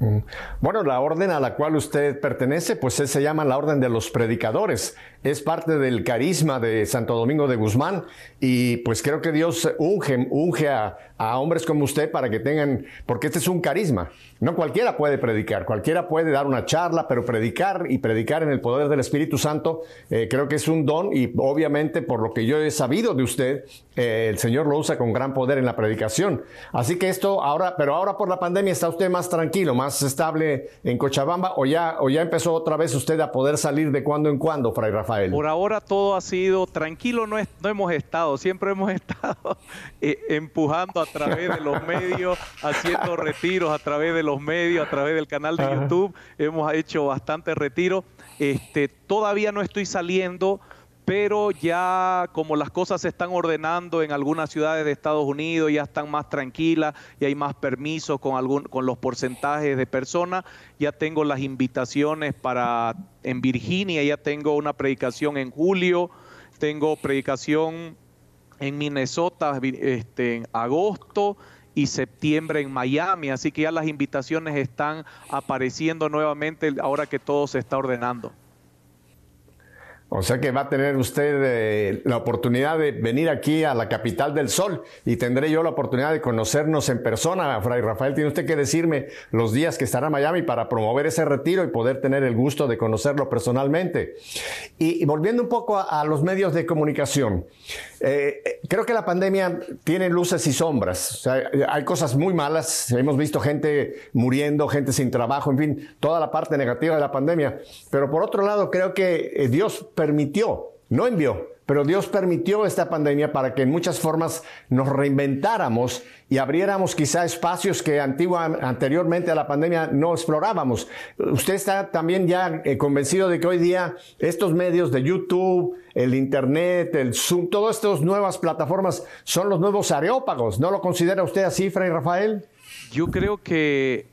Mm. Bueno, la orden a la cual usted pertenece, pues se llama la orden de los predicadores. Es parte del carisma de Santo Domingo de Guzmán y pues creo que Dios unge, unge a, hombres como usted para que tengan, porque este es un carisma. No cualquiera puede predicar, cualquiera puede dar una charla, pero predicar y predicar en el poder del Espíritu Santo eh, creo que es un don y obviamente por lo que yo he sabido de usted, eh, el Señor lo usa con gran poder en la predicación. Así que esto ahora, pero ahora por la pandemia está usted más tranquilo, más estable en Cochabamba o ya, o ya empezó otra vez usted a poder salir de cuando en cuando, Fray Rafael? Por ahora todo ha sido tranquilo, no, no hemos estado, siempre hemos estado eh, empujando a través de los medios, haciendo retiros a través de los medios, a través del canal de YouTube, hemos hecho bastante retiro. Este, todavía no estoy saliendo pero ya como las cosas se están ordenando en algunas ciudades de Estados Unidos, ya están más tranquilas y hay más permisos con, algún, con los porcentajes de personas, ya tengo las invitaciones para en Virginia, ya tengo una predicación en julio, tengo predicación en Minnesota este, en agosto y septiembre en Miami, así que ya las invitaciones están apareciendo nuevamente ahora que todo se está ordenando. O sea que va a tener usted eh, la oportunidad de venir aquí a la capital del sol y tendré yo la oportunidad de conocernos en persona. Fray Rafael, tiene usted que decirme los días que estará en Miami para promover ese retiro y poder tener el gusto de conocerlo personalmente. Y, volviendo un poco a, los medios de comunicación, eh, creo que la pandemia tiene luces y sombras. hay cosas muy malas. Hemos visto gente muriendo, gente sin trabajo, en fin, toda la parte negativa de la pandemia. Pero por otro lado, creo que eh, Dios permitió, no envió, pero Dios permitió esta pandemia para que en muchas formas nos reinventáramos y abriéramos quizá espacios que anteriormente a la pandemia no explorábamos. Usted está también ya eh, convencido de que hoy día estos medios de YouTube, el Internet, el Zoom, todas estas nuevas plataformas son los nuevos areópagos. ¿No lo considera usted así, Fray Rafael? Yo creo que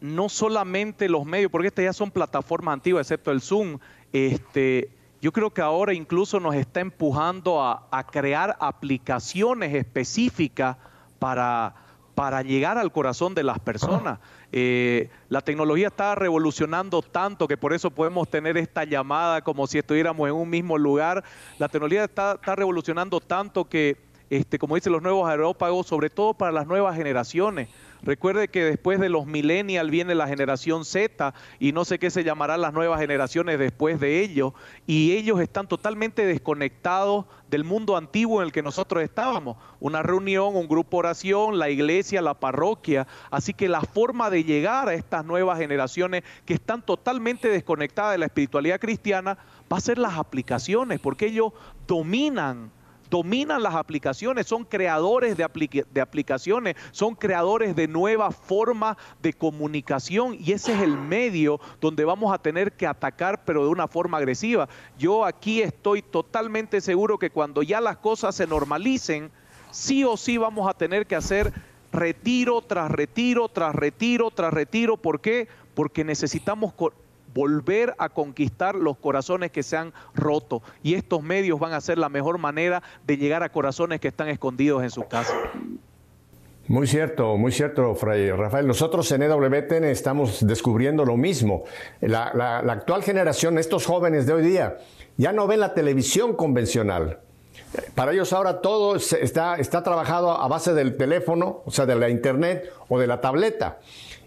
no solamente los medios, porque estas ya son plataformas antiguas, excepto el Zoom, este, yo creo que ahora incluso nos está empujando a, crear aplicaciones específicas para, para llegar al corazón de las personas. Eh, la tecnología está revolucionando tanto que por eso podemos tener esta llamada como si estuviéramos en un mismo lugar. La tecnología está, está revolucionando tanto que este, como dicen los nuevos aerópagos, sobre todo para las nuevas generaciones. Recuerde que después de los millennials viene la generación Z y no sé qué se llamarán las nuevas generaciones después de ellos. Y ellos están totalmente desconectados del mundo antiguo en el que nosotros estábamos. Una reunión, un grupo oración, la iglesia, la parroquia. Así que la forma de llegar a estas nuevas generaciones que están totalmente desconectadas de la espiritualidad cristiana va a ser las aplicaciones, porque ellos dominan dominan las aplicaciones, son creadores de, aplicaciones, son creadores de nuevas formas de comunicación y ese es el medio donde vamos a tener que atacar, pero de una forma agresiva. Yo aquí estoy totalmente seguro que cuando ya las cosas se normalicen, sí o sí vamos a tener que hacer retiro tras retiro, tras retiro, tras retiro. ¿Por qué? Porque necesitamos volver a conquistar los corazones que se han roto. Y estos medios van a ser la mejor manera de llegar a corazones que están escondidos en sus casas. Muy cierto, muy cierto, Fray Rafael. Nosotros en EWTN estamos descubriendo lo mismo. La, actual generación, estos jóvenes de hoy día, ya no ven la televisión convencional. Para ellos ahora todo está, está trabajado a base del teléfono, o sea, de la internet o de la tableta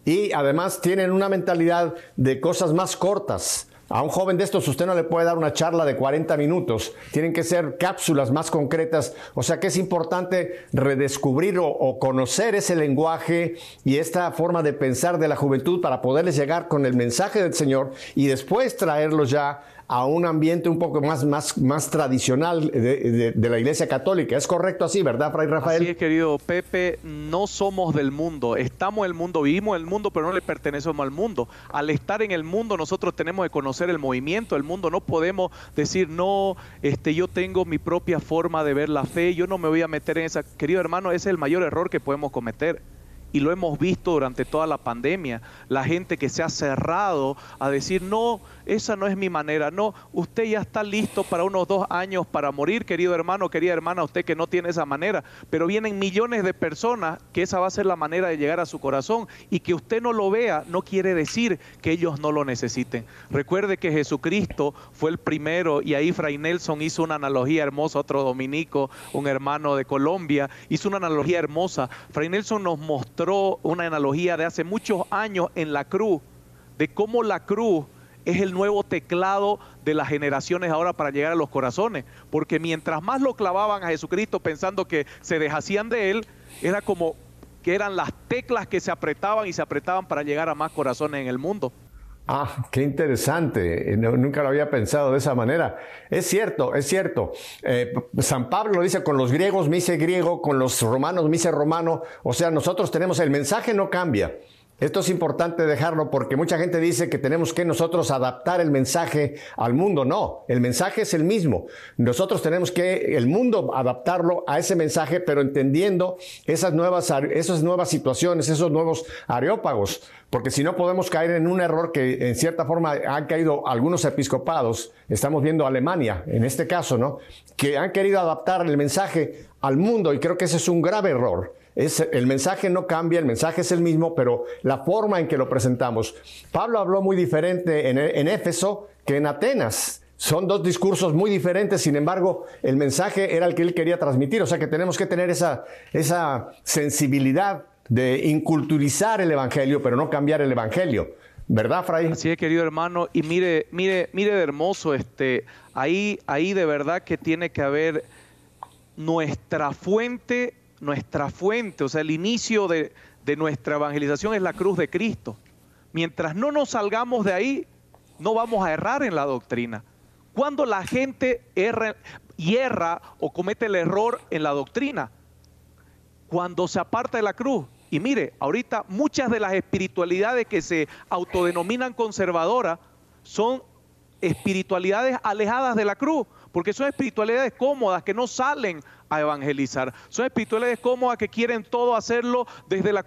y además tienen una mentalidad de cosas más cortas. A un joven de estos usted no le puede dar una charla de 40 minutos, tienen que ser cápsulas más concretas, o sea que es importante redescubrir o, conocer ese lenguaje y esta forma de pensar de la juventud para poderles llegar con el mensaje del Señor y después traerlos ya a un ambiente un poco más, más, más tradicional de, la Iglesia Católica. ¿Es correcto así, verdad, Fray Rafael? Sí, querido Pepe, no somos del mundo, estamos en el mundo, vivimos en el mundo, pero no le pertenecemos al mundo. Al estar en el mundo, nosotros tenemos que conocer el movimiento del mundo, no podemos decir, no, este, yo tengo mi propia forma de ver la fe, yo no me voy a meter en esa. Querido hermano, ese es el mayor error que podemos cometer y lo hemos visto durante toda la pandemia, la gente que se ha cerrado a decir, no, esa no es mi manera, no, usted ya está listo para unos dos años para morir, querido hermano, querida hermana, usted que no tiene esa manera, pero vienen millones de personas que esa va a ser la manera de llegar a su corazón y que usted no lo vea no quiere decir que ellos no lo necesiten. Recuerde que Jesucristo fue el primero y ahí Fray Nelson hizo una analogía hermosa, otro dominico, un hermano de Colombia, hizo una analogía hermosa. Fray Nelson nos mostró una analogía de hace muchos años en la cruz, de cómo la cruz es el nuevo teclado de las generaciones ahora para llegar a los corazones. Porque mientras más lo clavaban a Jesucristo pensando que se deshacían de él, era como que eran las teclas que se apretaban y se apretaban para llegar a más corazones en el mundo. Ah, qué interesante. nunca lo había pensado de esa manera. Es cierto, es cierto. Eh, San Pablo lo dice, con los griegos me hice griego, con los romanos me hice romano. O sea, nosotros tenemos, el mensaje no cambia. Esto es importante dejarlo porque mucha gente dice que tenemos que nosotros adaptar el mensaje al mundo. No, el mensaje es el mismo. Nosotros tenemos que el mundo adaptarlo a ese mensaje, pero entendiendo esas nuevas, esas nuevas situaciones, esos nuevos areópagos. Porque si no podemos caer en un error que en cierta forma han caído algunos episcopados, estamos viendo Alemania en este caso, ¿no? Que han querido adaptar el mensaje al mundo y creo que ese es un grave error el mensaje no cambia, el mensaje es el mismo, pero la forma en que lo presentamos. Pablo habló muy diferente en, Éfeso que en Atenas. Son dos discursos muy diferentes, sin embargo, el mensaje era el que él quería transmitir. O sea que tenemos que tener esa, esa sensibilidad de inculturizar el Evangelio, pero no cambiar el Evangelio. ¿Verdad, Fray? Así es, querido hermano. Y mire, mire, mire de hermoso, este, ahí, ahí de verdad que tiene que haber nuestra fuente nuestra fuente, o sea, el inicio de, nuestra evangelización es la cruz de Cristo. Mientras no nos salgamos de ahí, no vamos a errar en la doctrina. Cuando la gente erra, o comete el error en la doctrina, cuando se aparta de la cruz. Y mire, ahorita muchas de las espiritualidades que se autodenominan conservadoras son espiritualidades alejadas de la cruz, porque son espiritualidades cómodas que no salen a evangelizar. Son espiritualidades cómodas que quieren todo hacerlo desde la,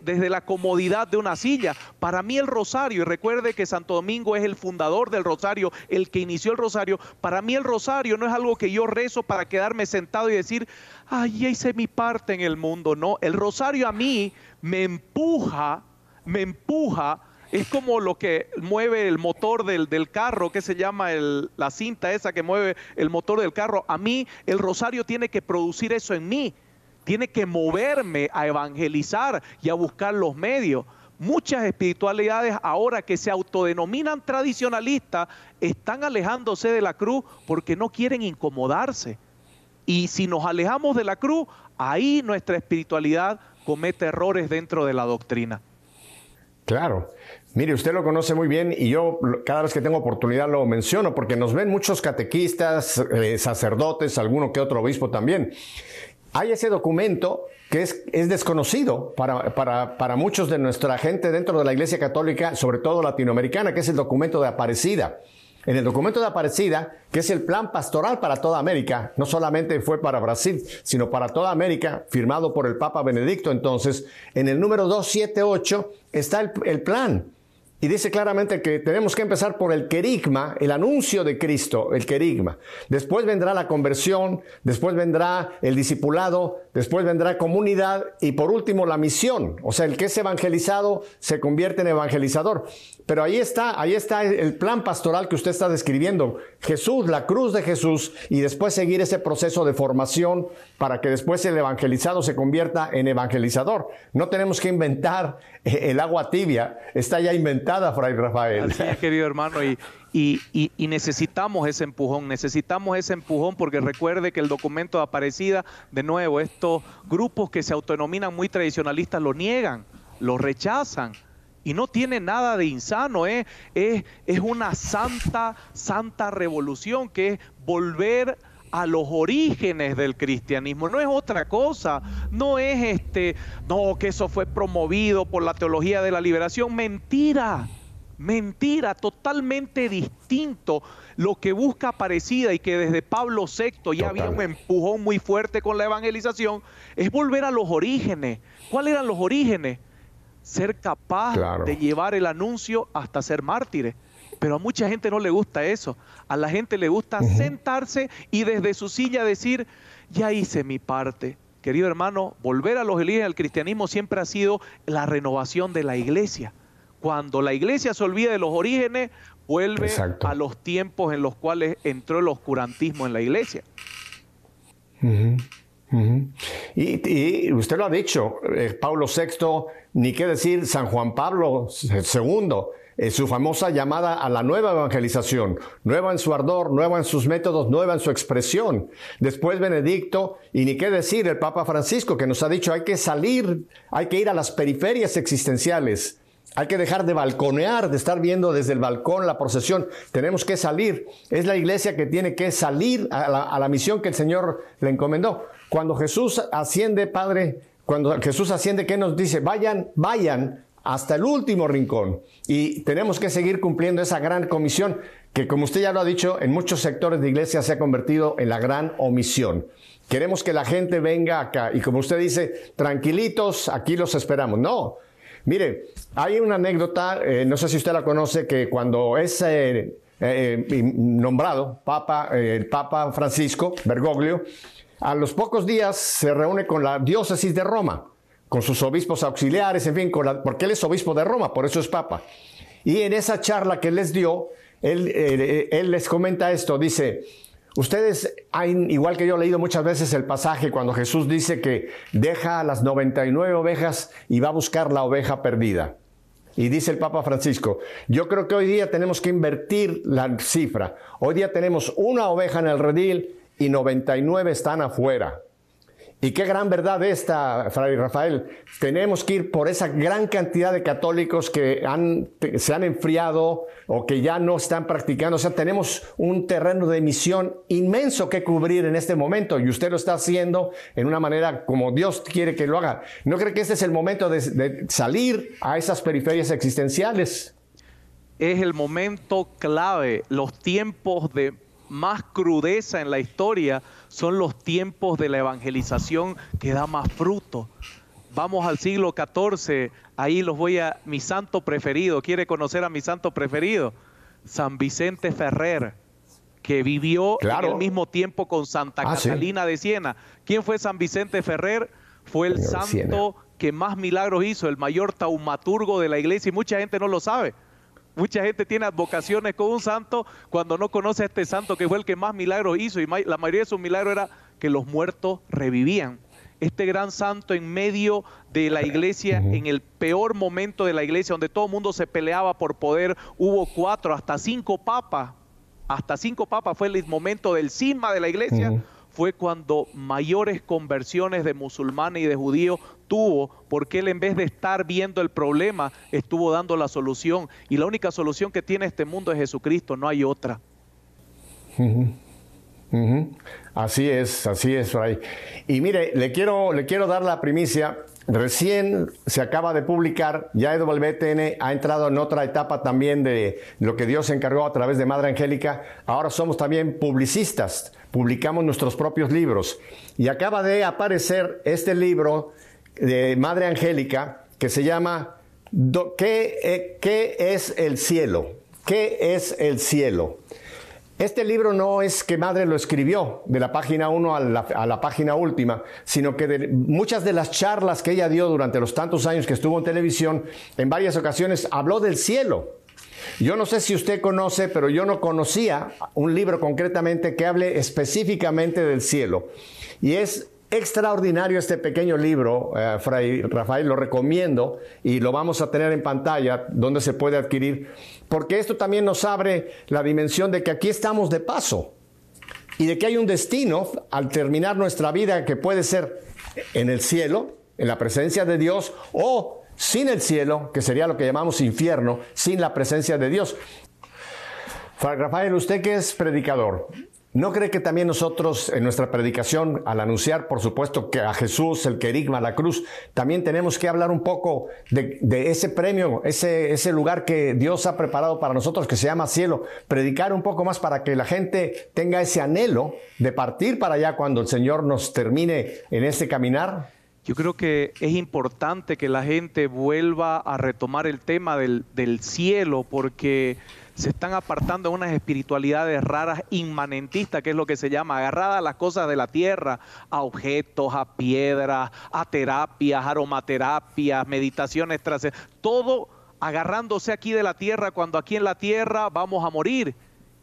desde la comodidad de una silla. Para mí el rosario, y recuerde que Santo Domingo es el fundador del rosario, el que inició el rosario, para mí el rosario no es algo que yo rezo para quedarme sentado y decir, ay, ya hice mi parte en el mundo. No, el rosario a mí me empuja, me empuja Es como lo que mueve el motor del, carro, que se llama la cinta esa que mueve el motor del carro. A mí el rosario tiene que producir eso en mí. Tiene que moverme a evangelizar y a buscar los medios. Muchas espiritualidades ahora que se autodenominan tradicionalistas están alejándose de la cruz porque no quieren incomodarse. Y si nos alejamos de la cruz, ahí nuestra espiritualidad comete errores dentro de la doctrina. Claro. Mire, usted lo conoce muy bien y yo cada vez que tengo oportunidad lo menciono porque nos ven muchos catequistas, eh, sacerdotes, alguno que otro obispo también. Hay ese documento que es, es desconocido para, para, para, muchos de nuestra gente dentro de la Iglesia Católica, sobre todo latinoamericana, que es el documento de Aparecida. En el documento de Aparecida, que es el plan pastoral para toda América, no solamente fue para Brasil, sino para toda América, firmado por el Papa Benedicto entonces, en el número 278 está el plan y dice claramente que tenemos que empezar por el querigma, el anuncio de Cristo, el querigma. Después vendrá la conversión, después vendrá el discipulado, después vendrá comunidad y por último la misión. O sea, el que es evangelizado se convierte en evangelizador. Pero ahí está, ahí está el plan pastoral que usted está describiendo. Jesús, la cruz de Jesús y después seguir ese proceso de formación para que después el evangelizado se convierta en evangelizador. No tenemos que inventar el agua tibia, está ya inventada, Fray Rafael. Así querido hermano, y, y, y, necesitamos ese empujón, necesitamos ese empujón porque recuerde que el documento de Aparecida, de nuevo, estos grupos que se autodenominan muy tradicionalistas lo niegan, lo rechazan. Y no tiene nada de insano, ¿eh? es, es una santa, santa revolución que es volver a los orígenes del cristianismo, no es otra cosa, no es este, no, que eso fue promovido por la teología de la liberación, mentira, mentira, totalmente distinto. Lo que busca parecida y que desde Pablo VI ya había un empujón muy fuerte con la evangelización, es volver a los orígenes. ¿Cuáles eran los orígenes? Ser capaz de llevar el anuncio hasta ser mártires. Pero a mucha gente no le gusta eso. A la gente le gusta sentarse y desde su silla decir, ya hice mi parte. Querido hermano, volver a los orígenes del cristianismo siempre ha sido la renovación de la iglesia. Cuando la iglesia se olvida de los orígenes, vuelve a los tiempos en los cuales entró el oscurantismo en la iglesia. Y, usted lo ha dicho, eh, Pablo VI, ni qué decir San Juan Pablo II, su famosa llamada a la nueva evangelización, nueva en su ardor, nueva en sus métodos, nueva en su expresión. Después Benedicto, y ni qué decir el Papa Francisco, que nos ha dicho hay que salir, hay que ir a las periferias existenciales. Hay que dejar de balconear, de estar viendo desde el balcón la procesión. Tenemos que salir. Es la iglesia que tiene que salir a la misión que el Señor le encomendó. Cuando Jesús asciende, Padre, cuando Jesús asciende, ¿qué nos dice? Vayan, vayan hasta el último rincón. Y tenemos que seguir cumpliendo esa gran comisión que, como usted ya lo ha dicho, en muchos sectores de iglesia se ha convertido en la gran omisión. Queremos que la gente venga acá y como usted dice, tranquilitos, aquí los esperamos. No, mire, hay una anécdota, eh, no sé si usted la conoce, que cuando es eh, eh, nombrado Papa, el Papa Francisco Bergoglio, a los pocos días se reúne con la diócesis de Roma con sus obispos auxiliares, en fin, porque él es obispo de Roma, por eso es papa. Y en esa charla que les dio, él, eh, él les comenta esto, dice, ustedes, han, igual que yo leído muchas veces el pasaje cuando Jesús dice que deja a las 99 ovejas y va a buscar la oveja perdida. Y dice el Papa Francisco, yo creo que hoy día tenemos que invertir la cifra. Hoy día tenemos una oveja en el redil y 99 están afuera. Y qué gran verdad esta, Fray Rafael. Tenemos que ir por esa gran cantidad de católicos que se han enfriado o que ya no están practicando. O sea, tenemos un terreno de misión inmenso que cubrir en este momento y usted lo está haciendo en una manera como Dios quiere que lo haga. ¿No cree que este es el momento de salir a esas periferias existenciales? Es el momento clave, los tiempos de más crudeza en la historia son los tiempos de la evangelización que da más fruto. Vamos al siglo XIV, ahí los voy a mi santo preferido. ¿Quiere conocer a mi santo preferido? San Vicente Ferrer, que vivió en el mismo tiempo con Santa ah, Catalina de Siena. ¿Quién fue San Vicente Ferrer? Fue el santo que más milagros hizo, el mayor taumaturgo de la iglesia, y mucha gente no lo sabe. Mucha gente tiene advocaciones con un santo cuando no conoce a este santo que fue el que más milagros hizo y la mayoría de sus milagros era que los muertos revivían. Este gran santo en medio de la iglesia, en el peor momento de la iglesia, donde todo el mundo se peleaba por poder, hubo cuatro, hasta cinco papas, hasta cinco papas fue el momento del cisma de la iglesia fue cuando mayores conversiones de musulmanes y de judíos tuvo, porque él en vez de estar viendo el problema, estuvo dando la solución. Y la única solución que tiene este mundo es Jesucristo, no hay otra. Así es, así es, Fray. Y mire, le quiero, le quiero dar la primicia Recién se acaba de publicar, ya EWTN ha entrado en otra etapa también de lo que Dios encargó a través de Madre Angélica. Ahora somos también publicistas, publicamos nuestros propios libros. Y acaba de aparecer este libro de Madre Angélica que se llama ¿Qué, eh, ¿Qué es el cielo? ¿Qué es el cielo? Este libro no es que Madre lo escribió de la página 1 a la, página última, sino que de muchas de las charlas que ella dio durante los tantos años que estuvo en televisión, en varias ocasiones habló del cielo. Yo no sé si usted conoce, pero yo no conocía un libro concretamente que hable específicamente del cielo. Y es extraordinario este pequeño libro, eh, Fray Rafael, lo recomiendo y lo vamos a tener en pantalla donde se puede adquirir porque esto también nos abre la dimensión de que aquí estamos de paso y de que hay un destino al terminar nuestra vida que puede ser en el cielo, en la presencia de Dios, o sin el cielo, que sería lo que llamamos infierno, sin la presencia de Dios. Rafael, usted que es predicador, ¿No cree que también nosotros en nuestra predicación, al anunciar, por supuesto, que a Jesús, el querigma, la cruz, también tenemos que hablar un poco de, ese premio, ese, ese lugar que Dios ha preparado para nosotros, que se llama cielo? Predicar un poco más para que la gente tenga ese anhelo de partir para allá cuando el Señor nos termine en este caminar. Yo creo que es importante que la gente vuelva a retomar el tema del, del cielo, porque se están apartando unas espiritualidades raras, inmanentistas, que es lo que se llama, agarradas a las cosas de la tierra, a objetos, a piedras, a terapias, aromaterapias, meditaciones todo agarrándose aquí de la tierra cuando aquí en la tierra vamos a morir.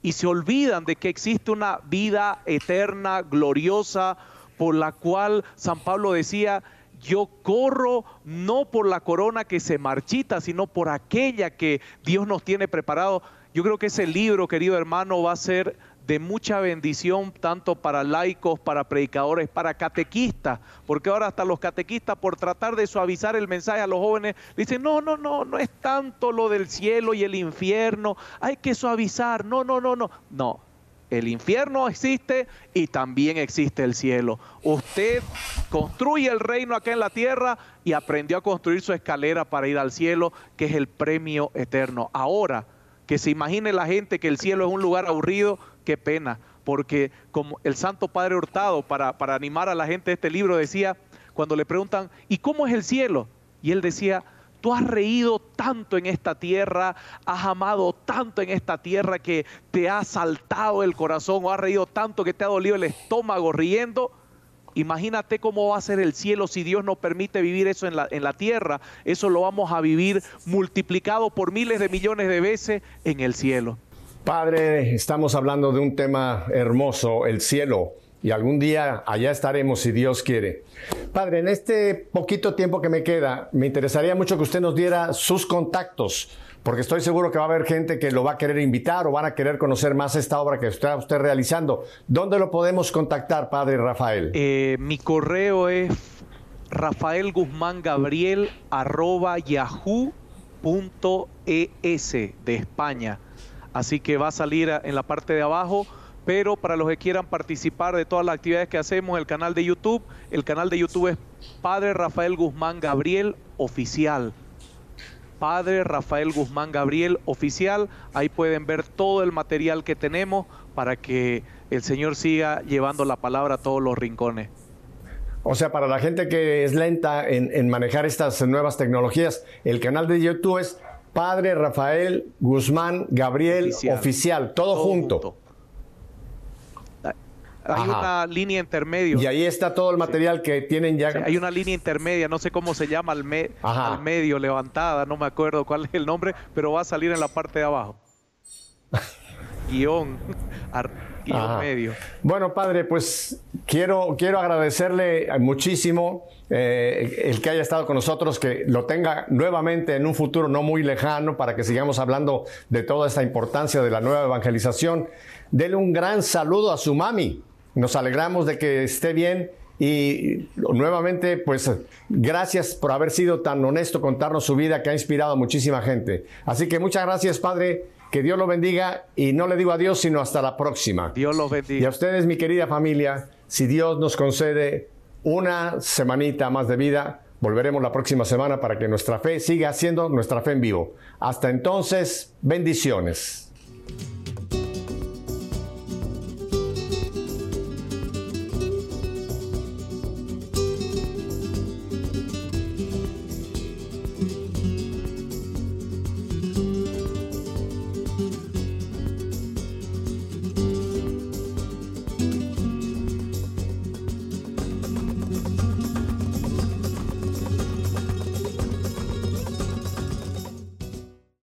Y se olvidan de que existe una vida eterna, gloriosa, por la cual San Pablo decía, yo corro no por la corona que se marchita, sino por aquella que Dios nos tiene preparado. Yo creo que ese libro, querido hermano, va a ser de mucha bendición tanto para laicos, para predicadores, para catequistas, porque ahora hasta los catequistas por tratar de suavizar el mensaje a los jóvenes dicen, no, no, no, no es tanto lo del cielo y el infierno, hay que suavizar, no, no, no, no, no. El infierno existe y también existe el cielo. Usted construye el reino acá en la tierra y aprendió a construir su escalera para ir al cielo, que es el premio eterno. Ahora, que se imagine la gente que el cielo es un lugar aburrido, qué pena, porque como el Santo Padre Hurtado, para, para animar a la gente de este libro, decía, cuando le preguntan, ¿y cómo es el cielo? Y él decía, tú has reído tanto en esta tierra, has amado tanto en esta tierra que te ha saltado el corazón o has reído tanto que te ha dolido el estómago riendo Imagínate cómo va a ser el cielo si Dios nos permite vivir eso en la, en la tierra. Eso lo vamos a vivir multiplicado por miles de millones de veces en el cielo. Padre, estamos hablando de un tema hermoso, el cielo. Y algún día allá estaremos si Dios quiere. Padre, en este poquito tiempo que me queda, me interesaría mucho que usted nos diera sus contactos porque estoy seguro que va a haber gente que lo va a querer invitar o van a querer conocer más esta obra que está usted realizando. ¿Dónde lo podemos contactar, Padre Rafael? Eh, mi correo es Rafael Gabriel de España. Así que va a salir en la parte de abajo. Pero para los que quieran participar de todas las actividades que hacemos, el canal de YouTube, el canal de YouTube es Padre Rafael Guzmán Gabriel Oficial. Padre Rafael Guzmán Gabriel oficial. Ahí pueden ver todo el material que tenemos para que el Señor siga llevando la palabra a todos los rincones. O sea, para la gente que es lenta en, manejar estas nuevas tecnologías, el canal de YouTube es Padre Rafael Guzmán Gabriel oficial, todo, junto. Hay una línea intermedia. Y ahí está todo el material que tienen ya. hay una línea intermedia, no sé cómo se llama, al, al medio, levantada, no me acuerdo cuál es el nombre, pero va a salir en la parte de abajo. guion, guion medio. Bueno, padre, pues quiero, quiero agradecerle muchísimo eh, el que haya estado con nosotros, que lo tenga nuevamente en un futuro no muy lejano para que sigamos hablando de toda esta importancia de la nueva evangelización. Dele un gran saludo a su mami. Nos alegramos de que esté bien y nuevamente, pues gracias por haber sido tan honesto, contarnos su vida que ha inspirado a muchísima gente. Así que muchas gracias, Padre. Que Dios lo bendiga y no le digo adiós, sino hasta la próxima. Dios lo bendiga. Y a ustedes, mi querida familia, si Dios nos concede una semanita más de vida, volveremos la próxima semana para que nuestra fe siga siendo nuestra fe en vivo. Hasta entonces, bendiciones.